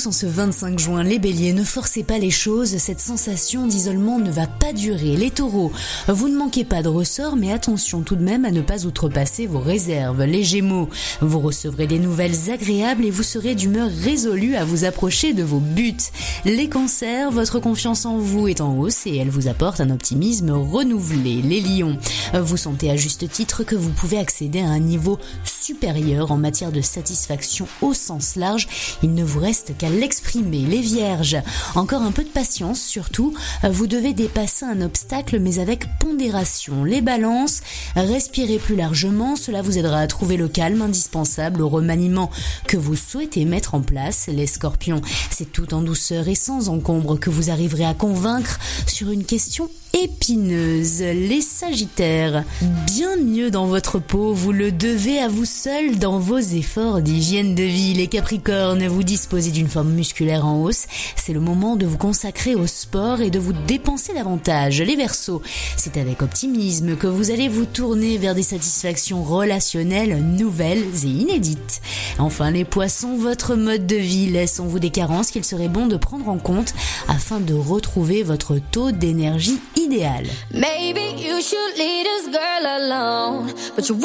En ce 25 juin, les béliers, ne forcez pas les choses, cette sensation d'isolement ne va pas durer. Les taureaux, vous ne manquez pas de ressort, mais attention tout de même à ne pas outrepasser vos réserves. Les gémeaux, vous recevrez des nouvelles agréables et vous serez d'humeur résolue à vous approcher de vos buts. Les cancers, votre confiance en vous est en hausse et elle vous apporte un optimisme renouvelé. Les lions, vous sentez à juste titre que vous pouvez accéder à un niveau en matière de satisfaction au sens large. Il ne vous reste qu'à l'exprimer. Les vierges, encore un peu de patience surtout. Vous devez dépasser un obstacle mais avec pondération. Les balances, respirez plus largement. Cela vous aidera à trouver le calme indispensable au remaniement que vous souhaitez mettre en place. Les scorpions, c'est tout en douceur et sans encombre que vous arriverez à convaincre sur une question épineuse. Les sagittaires, bien mieux dans votre peau, vous le devez à vous seul dans vos efforts d'hygiène de vie. Les capricornes, vous disposez d'une forme musculaire en hausse. C'est le moment de vous consacrer au sport et de vous dépenser davantage. Les versos, c'est avec optimisme que vous allez vous tourner vers des satisfactions relationnelles nouvelles et inédites. Enfin, les poissons, votre mode de vie laisse en vous des carences qu'il serait bon de prendre en compte afin de retrouver votre taux d'énergie idéal. Maybe you should leave this girl alone. But you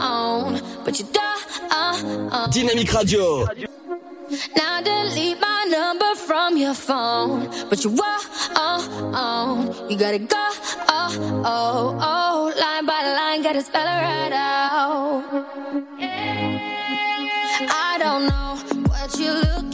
on, but you on. Dynamique Radio. Now delete my number from your phone. But you on, you gotta go. Oh, oh, oh. Line by line, gotta spell it right out. I don't know what you're looking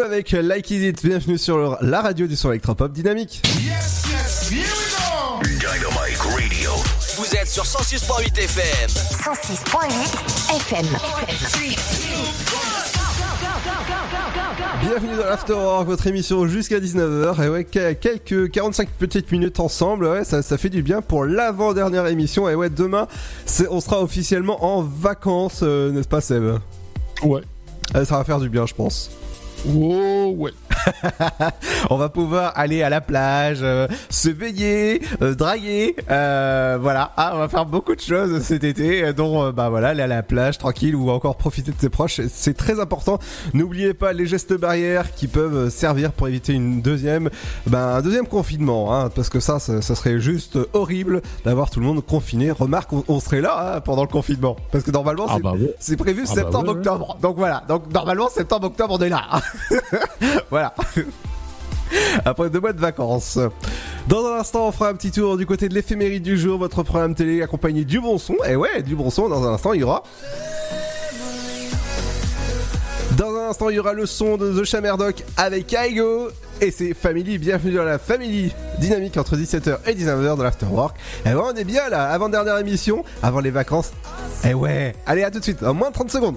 avec Like Is It. Bienvenue sur le- la radio du son électropop dynamique. Yes, yes, here we go. Dynamite Radio. Vous êtes sur 106.8 FM. 106.8 FM. Bienvenue dans l'Afterwork, votre émission jusqu'à 19h. Et ouais, que- quelques 45 petites minutes ensemble, ouais, ça, ça fait du bien pour l'avant-dernière émission. Et ouais, demain, on sera officiellement en vacances, euh, n'est-ce pas Seb? Ouais. Euh, ça va faire du bien, je pense. Oh ouais. on va pouvoir aller à la plage, euh, se baigner, euh, draguer, euh, voilà. Ah, on va faire beaucoup de choses cet été, euh, dont euh, bah voilà, aller à la plage tranquille ou encore profiter de ses proches. C'est très important. N'oubliez pas les gestes barrières qui peuvent euh, servir pour éviter une deuxième, bah, un deuxième confinement, hein, parce que ça, ça, ça serait juste horrible d'avoir tout le monde confiné. Remarque, on, on serait là hein, pendant le confinement, parce que normalement Ah c'est bah c'est prévu Ah bah septembre-octobre. Donc voilà, donc normalement septembre-octobre on est là. voilà. Après deux mois de vacances. Dans un instant, on fera un petit tour du côté de l'éphéméride du jour, votre programme télé accompagné du bon son. Et ouais, du bon son, dans un instant, il y aura. Dans un instant, il y aura le son de The Shamerdoc avec Kaigo. Et c'est Family, bienvenue dans la Family dynamique entre 17h et 19h dans l'Afterwork. Et ouais, on est bien là, avant dernière émission, avant les vacances. Et ouais, allez, à tout de suite, en moins de 30 secondes.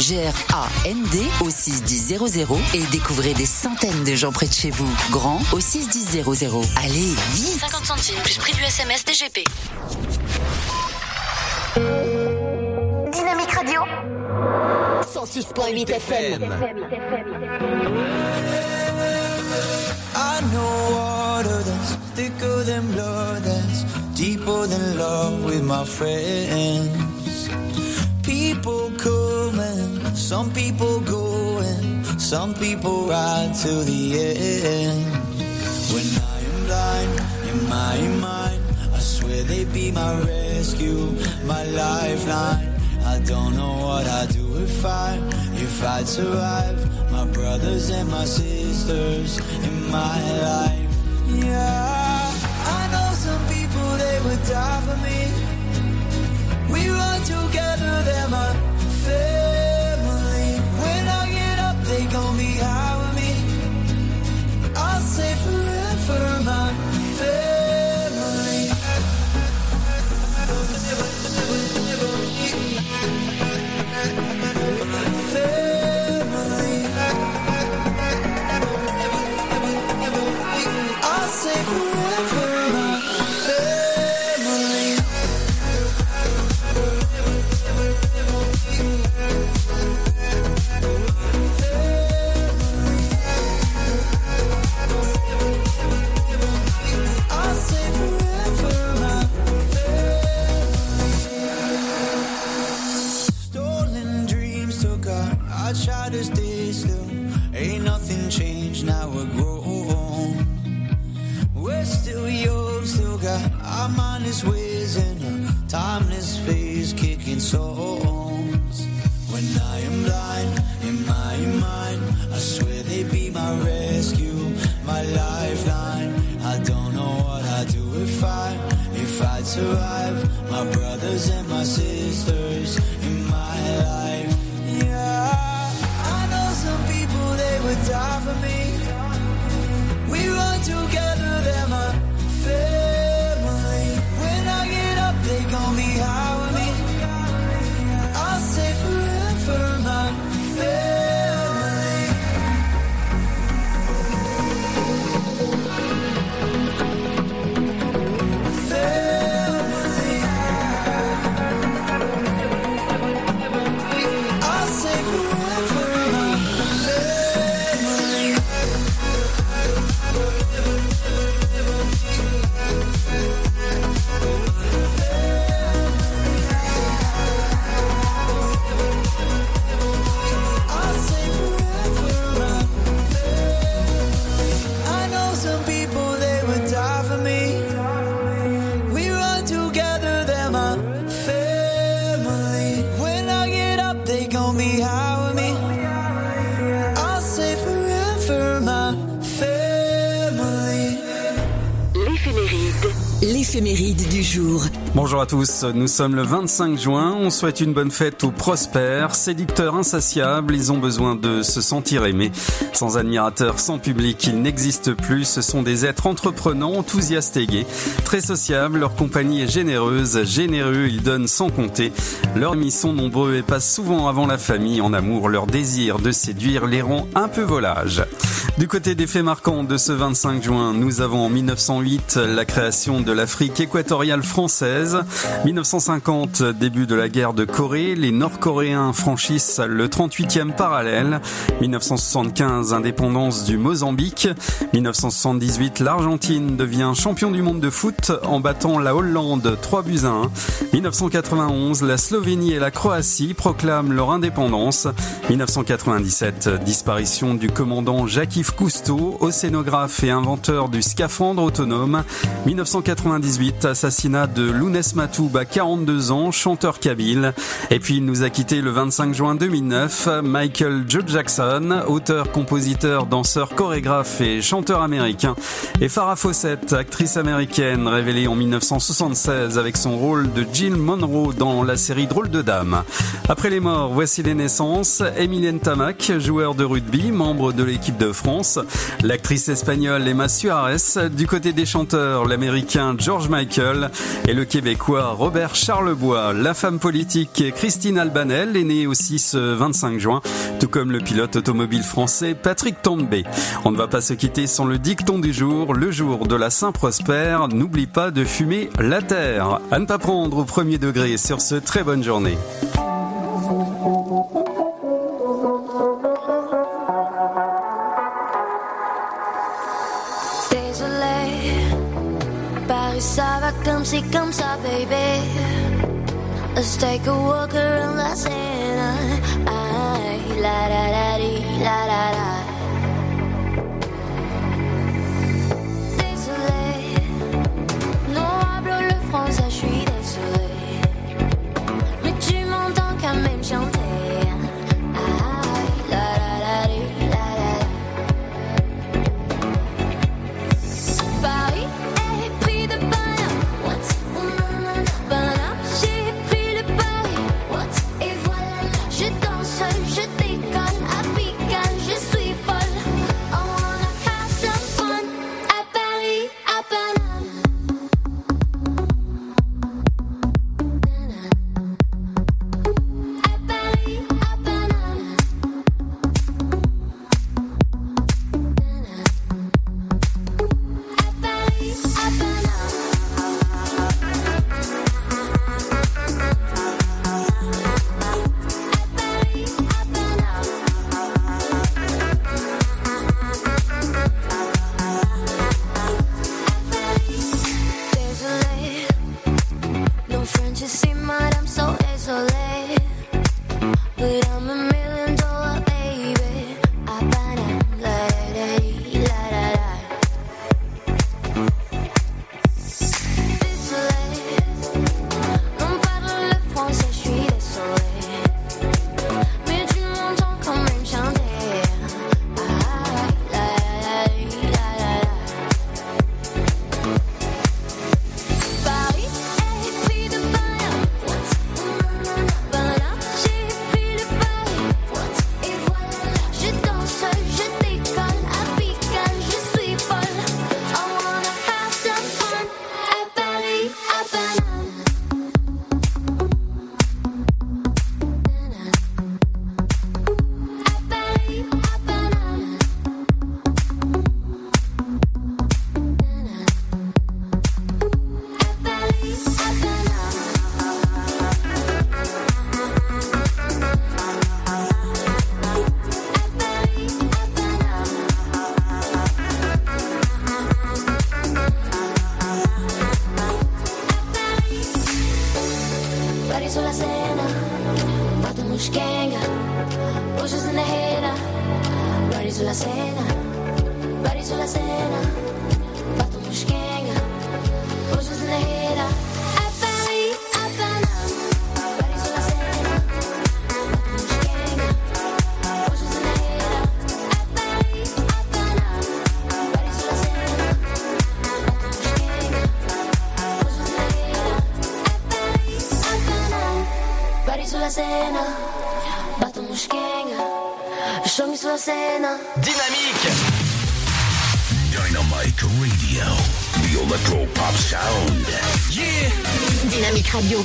G-R-A-N-D au 61000 et découvrez des centaines de gens près de chez vous. Grand au 61000. Allez, vite 50 centimes plus prix du SMS DGP. Dynamique Radio. 106.8 FM. I know water that's thicker than blood, that's deeper than love with my friends. People coming, some people going, some people ride to the end. When I am blind in my mind, I swear they'd be my rescue, my lifeline. I don't know what I'd do if I, if I'd survive. My brothers and my sisters in my life. Yeah, I know some people they would die for me. We run together, they're my family. Mindless ways in a timeless phase, kicking songs. When I am blind in my mind, I swear they be my rescue, my lifeline. I don't know what I'd do if I, if I'd survive. My brothers and my sisters in my life. Yeah, I know some people they would die for me. We run together, l'éphéméride du jour. Bonjour à tous, nous sommes le 25 juin, on souhaite une bonne fête aux prospères, séducteurs insatiables, ils ont besoin de se sentir aimés. Sans admirateurs, sans public, ils n'existent plus, ce sont des êtres entreprenants, enthousiastes et gais, très sociables, leur compagnie est généreuse, généreux, ils donnent sans compter. Leurs amis sont nombreux et passent souvent avant la famille en amour, leur désir de séduire les rend un peu volages. Du côté des faits marquants de ce 25 juin, nous avons en 1908 la création de l'Afrique équatoriale française. 1950, début de la guerre de Corée, les Nord-Coréens franchissent le 38e parallèle. 1975, indépendance du Mozambique. 1978, l'Argentine devient champion du monde de foot en battant la Hollande 3 buts à 1. 1991, la Slovénie et la Croatie proclament leur indépendance. 1997, disparition du commandant Jacques-Yves Cousteau, océanographe et inventeur du scaphandre autonome. 1998, assassinat de Lounes Matouba, 42 ans, chanteur kabyle. Et puis il nous a quitté le 25 juin 2009, Michael Joe Jackson, auteur, compositeur, danseur, chorégraphe et chanteur américain. Et Farrah Fawcett, actrice américaine, révélée en 1976 avec son rôle de Jill Monroe dans la série Drôle de Dame. Après les morts, voici les naissances. Emilienne Tamac, joueur de rugby, membre de l'équipe de France. L'actrice espagnole Emma Suarez. Du côté des chanteurs, l'américain George Michael et le Robert Charlebois. La femme politique Christine Albanel est née aussi ce 25 juin, tout comme le pilote automobile français Patrick Tombé. On ne va pas se quitter sans le dicton du jour, le jour de la Saint-Prosper. N'oublie pas de fumer la terre. À ne pas prendre au premier degré sur ce très bonne journée. Ça va comme c'est comme ça, baby. Let's take a walk around la Seine. Ay, la la la di, la la la. Dynamique. Dynamique Radio. The Electro Pop Sound. Yeah. Dynamique Radio.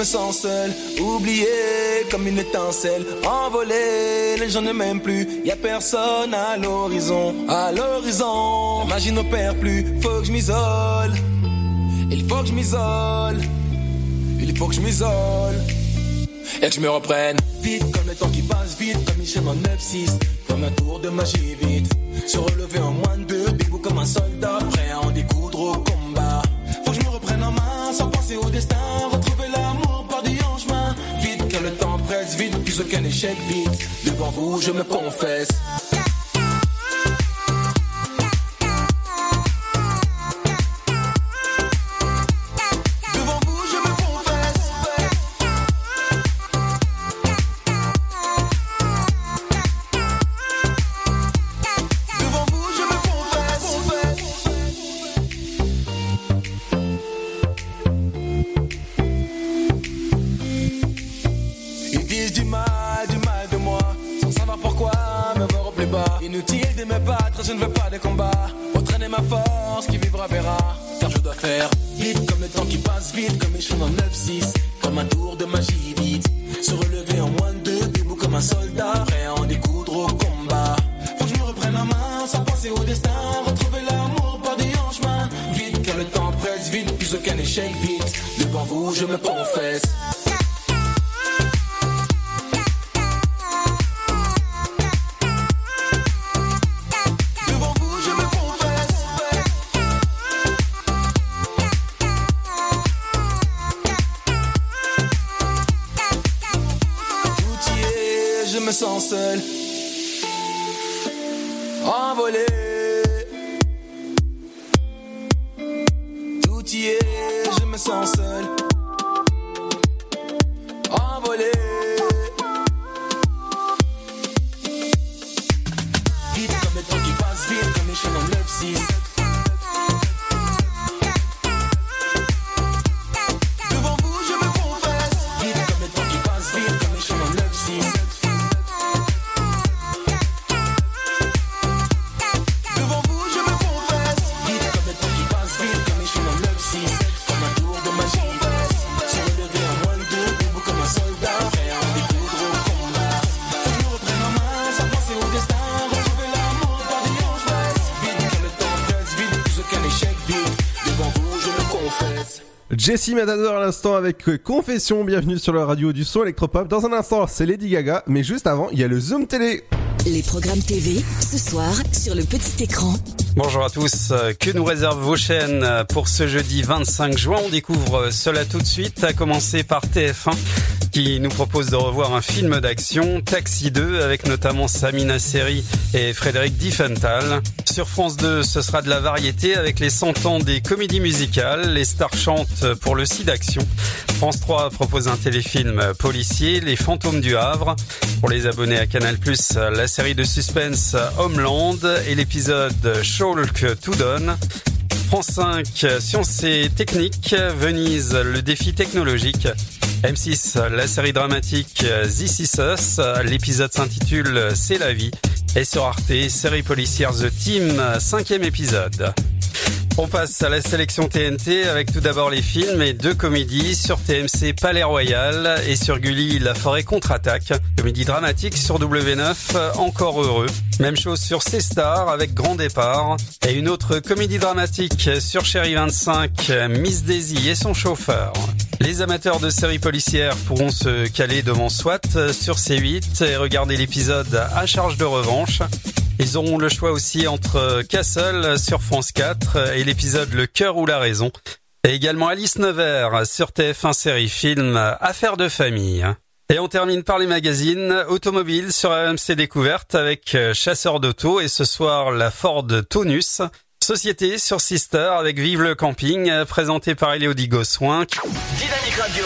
me sens seul, oublié comme une étincelle, envolé, les gens ne m'aiment plus, y a personne à l'horizon, à l'horizon, la magie perd plus, faut que je m'isole, il faut que je m'isole, il faut que je m'isole, et que je me reprenne, vite comme le temps qui passe, vite comme Michel en 9-6, comme un tour de magie, vite, se relever en moins de deux vite. Devant vous, je me confesse. Jessie Matador à l'instant avec Confession, bienvenue sur la radio du son électropop. Dans un instant, c'est Lady Gaga, mais juste avant, il y a le Zoom télé. Les programmes TV, ce soir, sur le petit écran. Bonjour à tous, que nous réservent vos chaînes pour ce jeudi 25 juin? On découvre cela tout de suite, à commencer par TF1 qui nous propose de revoir un film d'action, Taxi 2, avec notamment Samina Seri et Frédéric Diffenthal. Sur France 2, ce sera de la variété avec les 100 ans des comédies musicales, les stars chantent pour le site d'action. France 3 propose un téléfilm policier, Les fantômes du Havre. Pour les abonnés à Canal+, la série de suspense Homeland et l'épisode Shulk to Dawn. France 5, Sciences et Techniques, Venise, le défi technologique. M6, la série dramatique This Is l'épisode s'intitule C'est la vie. Et sur Arte, série policière The Team, cinquième épisode. On passe à la sélection TNT avec tout d'abord les films et deux comédies sur TMC Palais Royal et sur Gulli La Forêt contre-attaque. Comédie dramatique sur W9 Encore heureux. Même chose sur C-Star avec Grand Départ et une autre comédie dramatique sur Chéri 25 Miss Daisy et son chauffeur. Les amateurs de séries policières pourront se caler devant SWAT sur C8 et regarder l'épisode à charge de revanche. Ils auront le choix aussi entre Castle sur France 4 et l'épisode Le cœur ou la raison. Et également Alice Nevers sur TF1 série film Affaires de famille. Et on termine par les magazines automobiles sur AMC Découverte avec Chasseur d'auto et ce soir la Ford Tonus. Société sur Sister avec Vive le camping présenté par Elodie Gossoin. Dynamique Radio.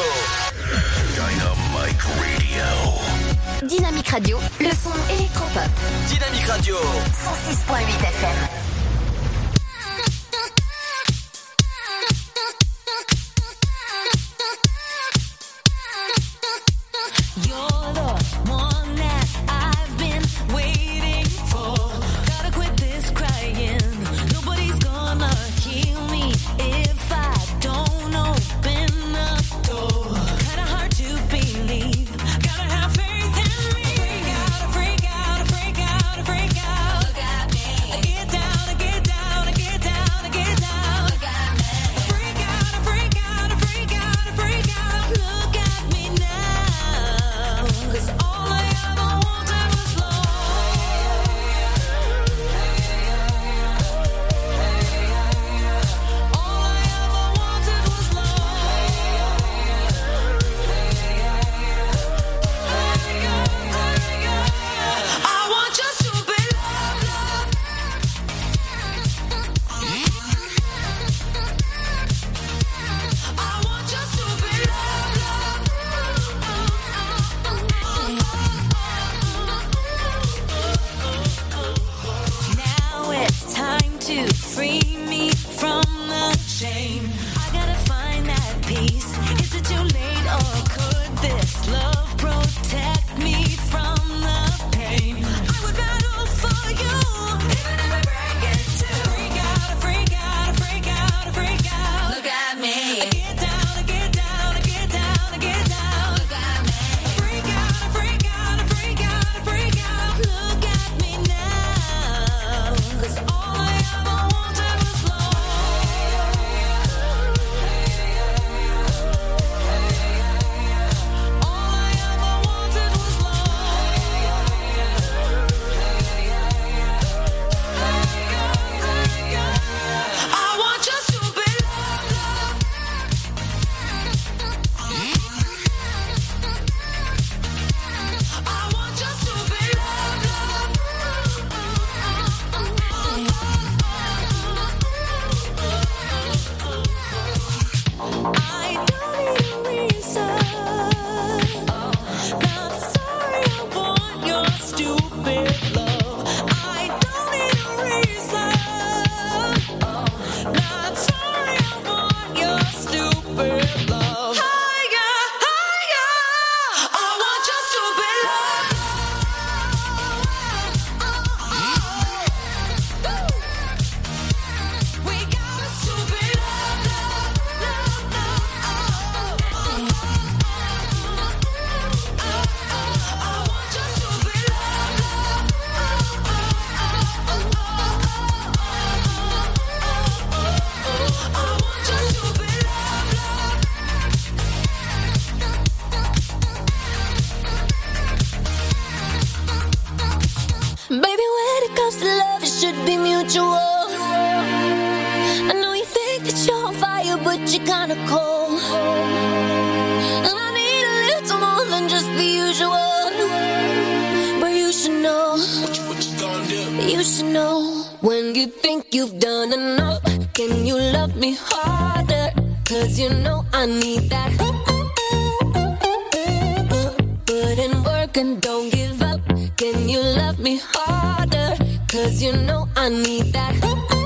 Dynamic Radio. Dynamique Radio, le son électropop. Dynamique Radio. 106.8 FM. You should know when you think you've done enough. Can you love me harder? Cause you know I need that. Put in work and don't give up. Can you love me harder? Cause you know I need that.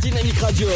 Dynamique Radio.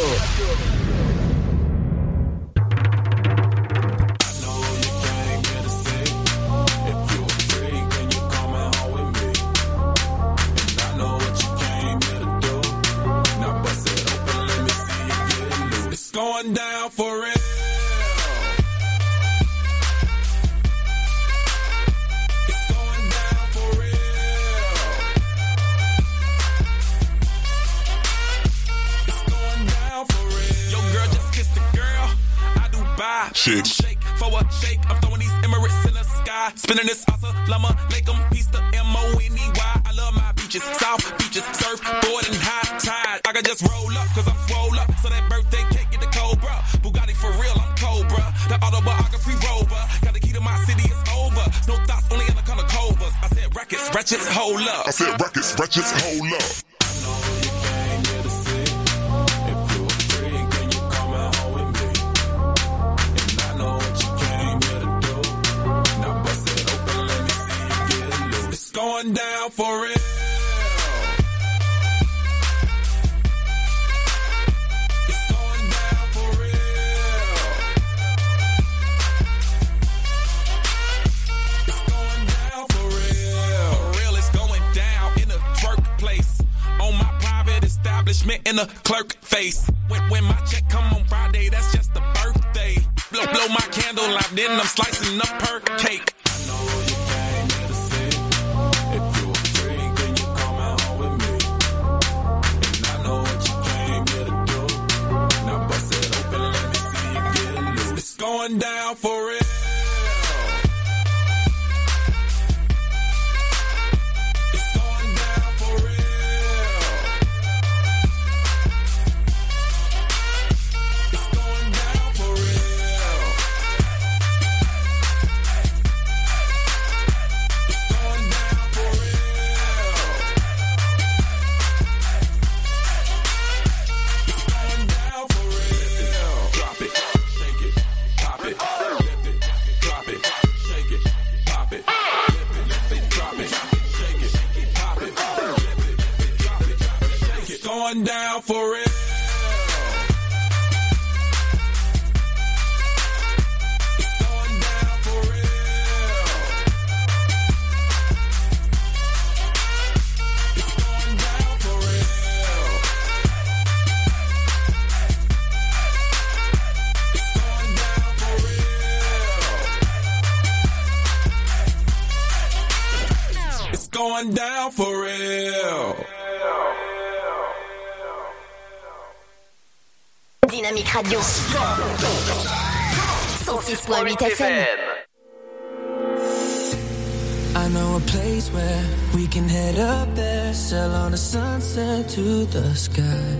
I know a place where we can head up there, sail on a sunset to the sky.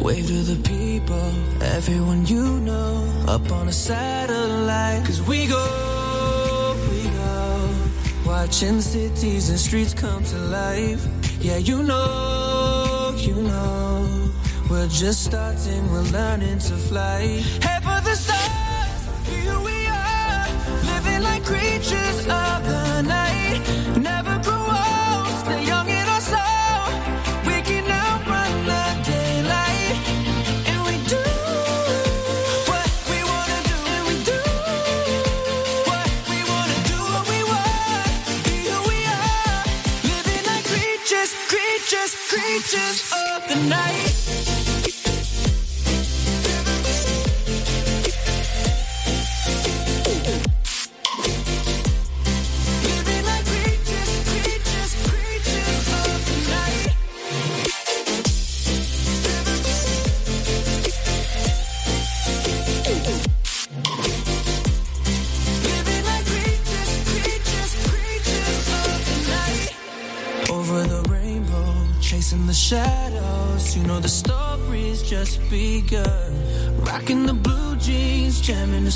Wave to the people, everyone you know, up on a satellite. Cause we go, we go, watching cities and streets come to life. Yeah, you know, you know, we're just starting, we're learning to fly. Hey, pictures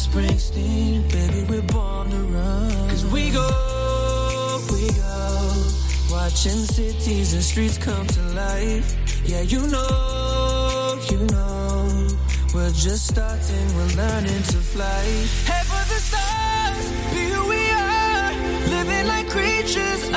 Springsteen, baby, we're born to run. Cause we go, we go. Watching cities and streets come to life. Yeah, you know, you know. We're just starting, we're learning to fly. Head for the stars, here we are. Living like creatures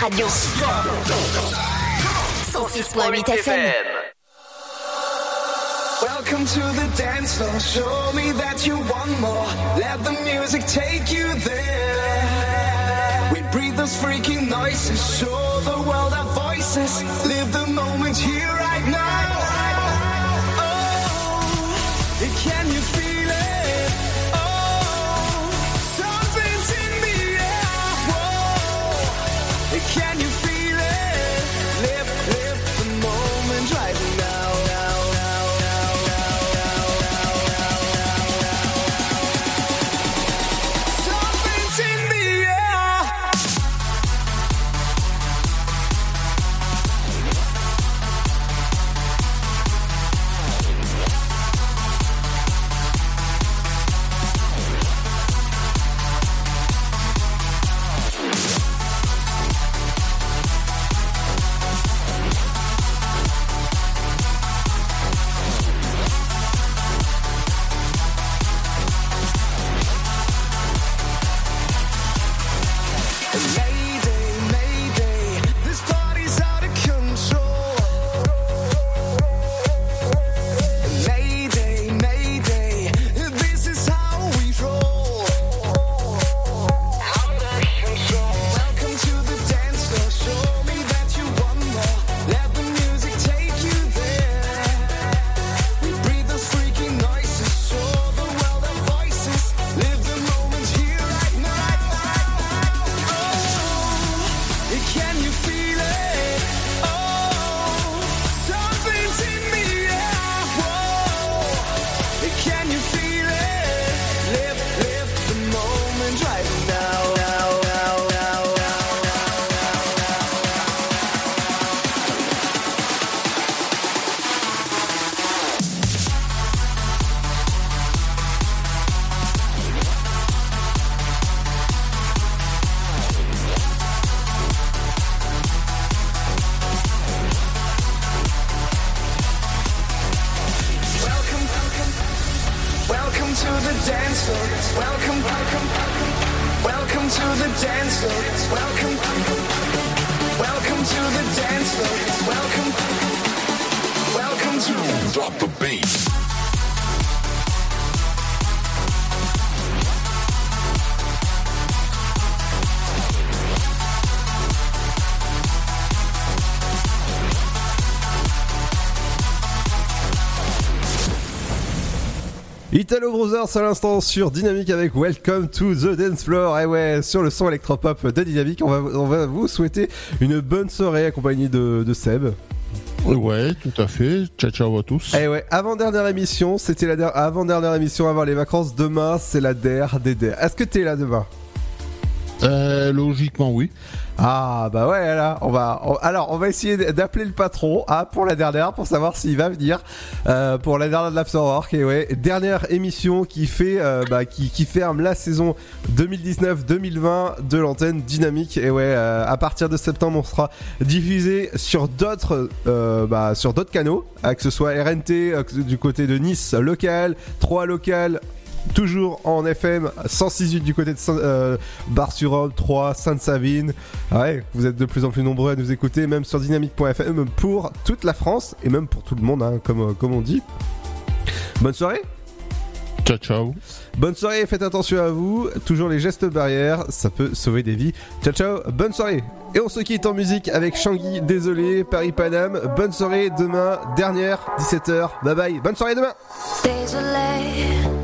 Radio. 106.8 FM. Welcome to the dance floor. Show me that you want more. Let the music take you there. We breathe those freaking noises. Show the world our voices. Live the moment here. Italo Brothers à l'instant sur Dynamique avec Welcome to the Dance Floor. Et ouais, sur le son électropop de Dynamique, on va, on va vous souhaiter une bonne soirée accompagnée de, de Seb. Ouais, tout à fait. Ciao, ciao à tous. Et ouais, avant-dernière émission, c'était la der- avant-dernière émission avant les vacances. Demain, c'est la DER des DER. Est-ce que t'es là demain? Euh, logiquement, oui. Ah bah ouais là, on va alors on va essayer d'appeler le patron ah, pour la dernière pour savoir s'il va venir euh, pour la dernière de l'Afterwork et ouais dernière émission qui fait euh, bah, qui, qui ferme la saison 2019-2020 de l'antenne dynamique et ouais euh, à partir de septembre on sera diffusé sur d'autres bah, sur d'autres canaux euh, que ce soit RNT du côté de Nice local 3 local Toujours en FM 106.8 du côté de euh, Bar-sur-Aube, 3, Sainte-Savine. Ouais, vous êtes de plus en plus nombreux à nous écouter, même sur dynamique.fm pour toute la France et même pour tout le monde, hein, comme, euh, comme on dit. Bonne soirée Ciao, ciao. Bonne soirée, faites attention à vous. Toujours les gestes barrières, ça peut sauver des vies. Ciao, ciao, bonne soirée. Et on se quitte en musique avec Shangi, désolé, Paris-Paname. Bonne soirée, demain, dernière, 17h. Bye bye, bonne soirée demain. Désolé,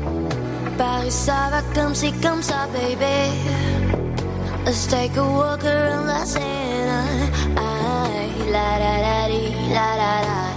Paris ça va comme c'est comme ça, baby. Let's take a walk around la Seine. Aïe, la la la di, la la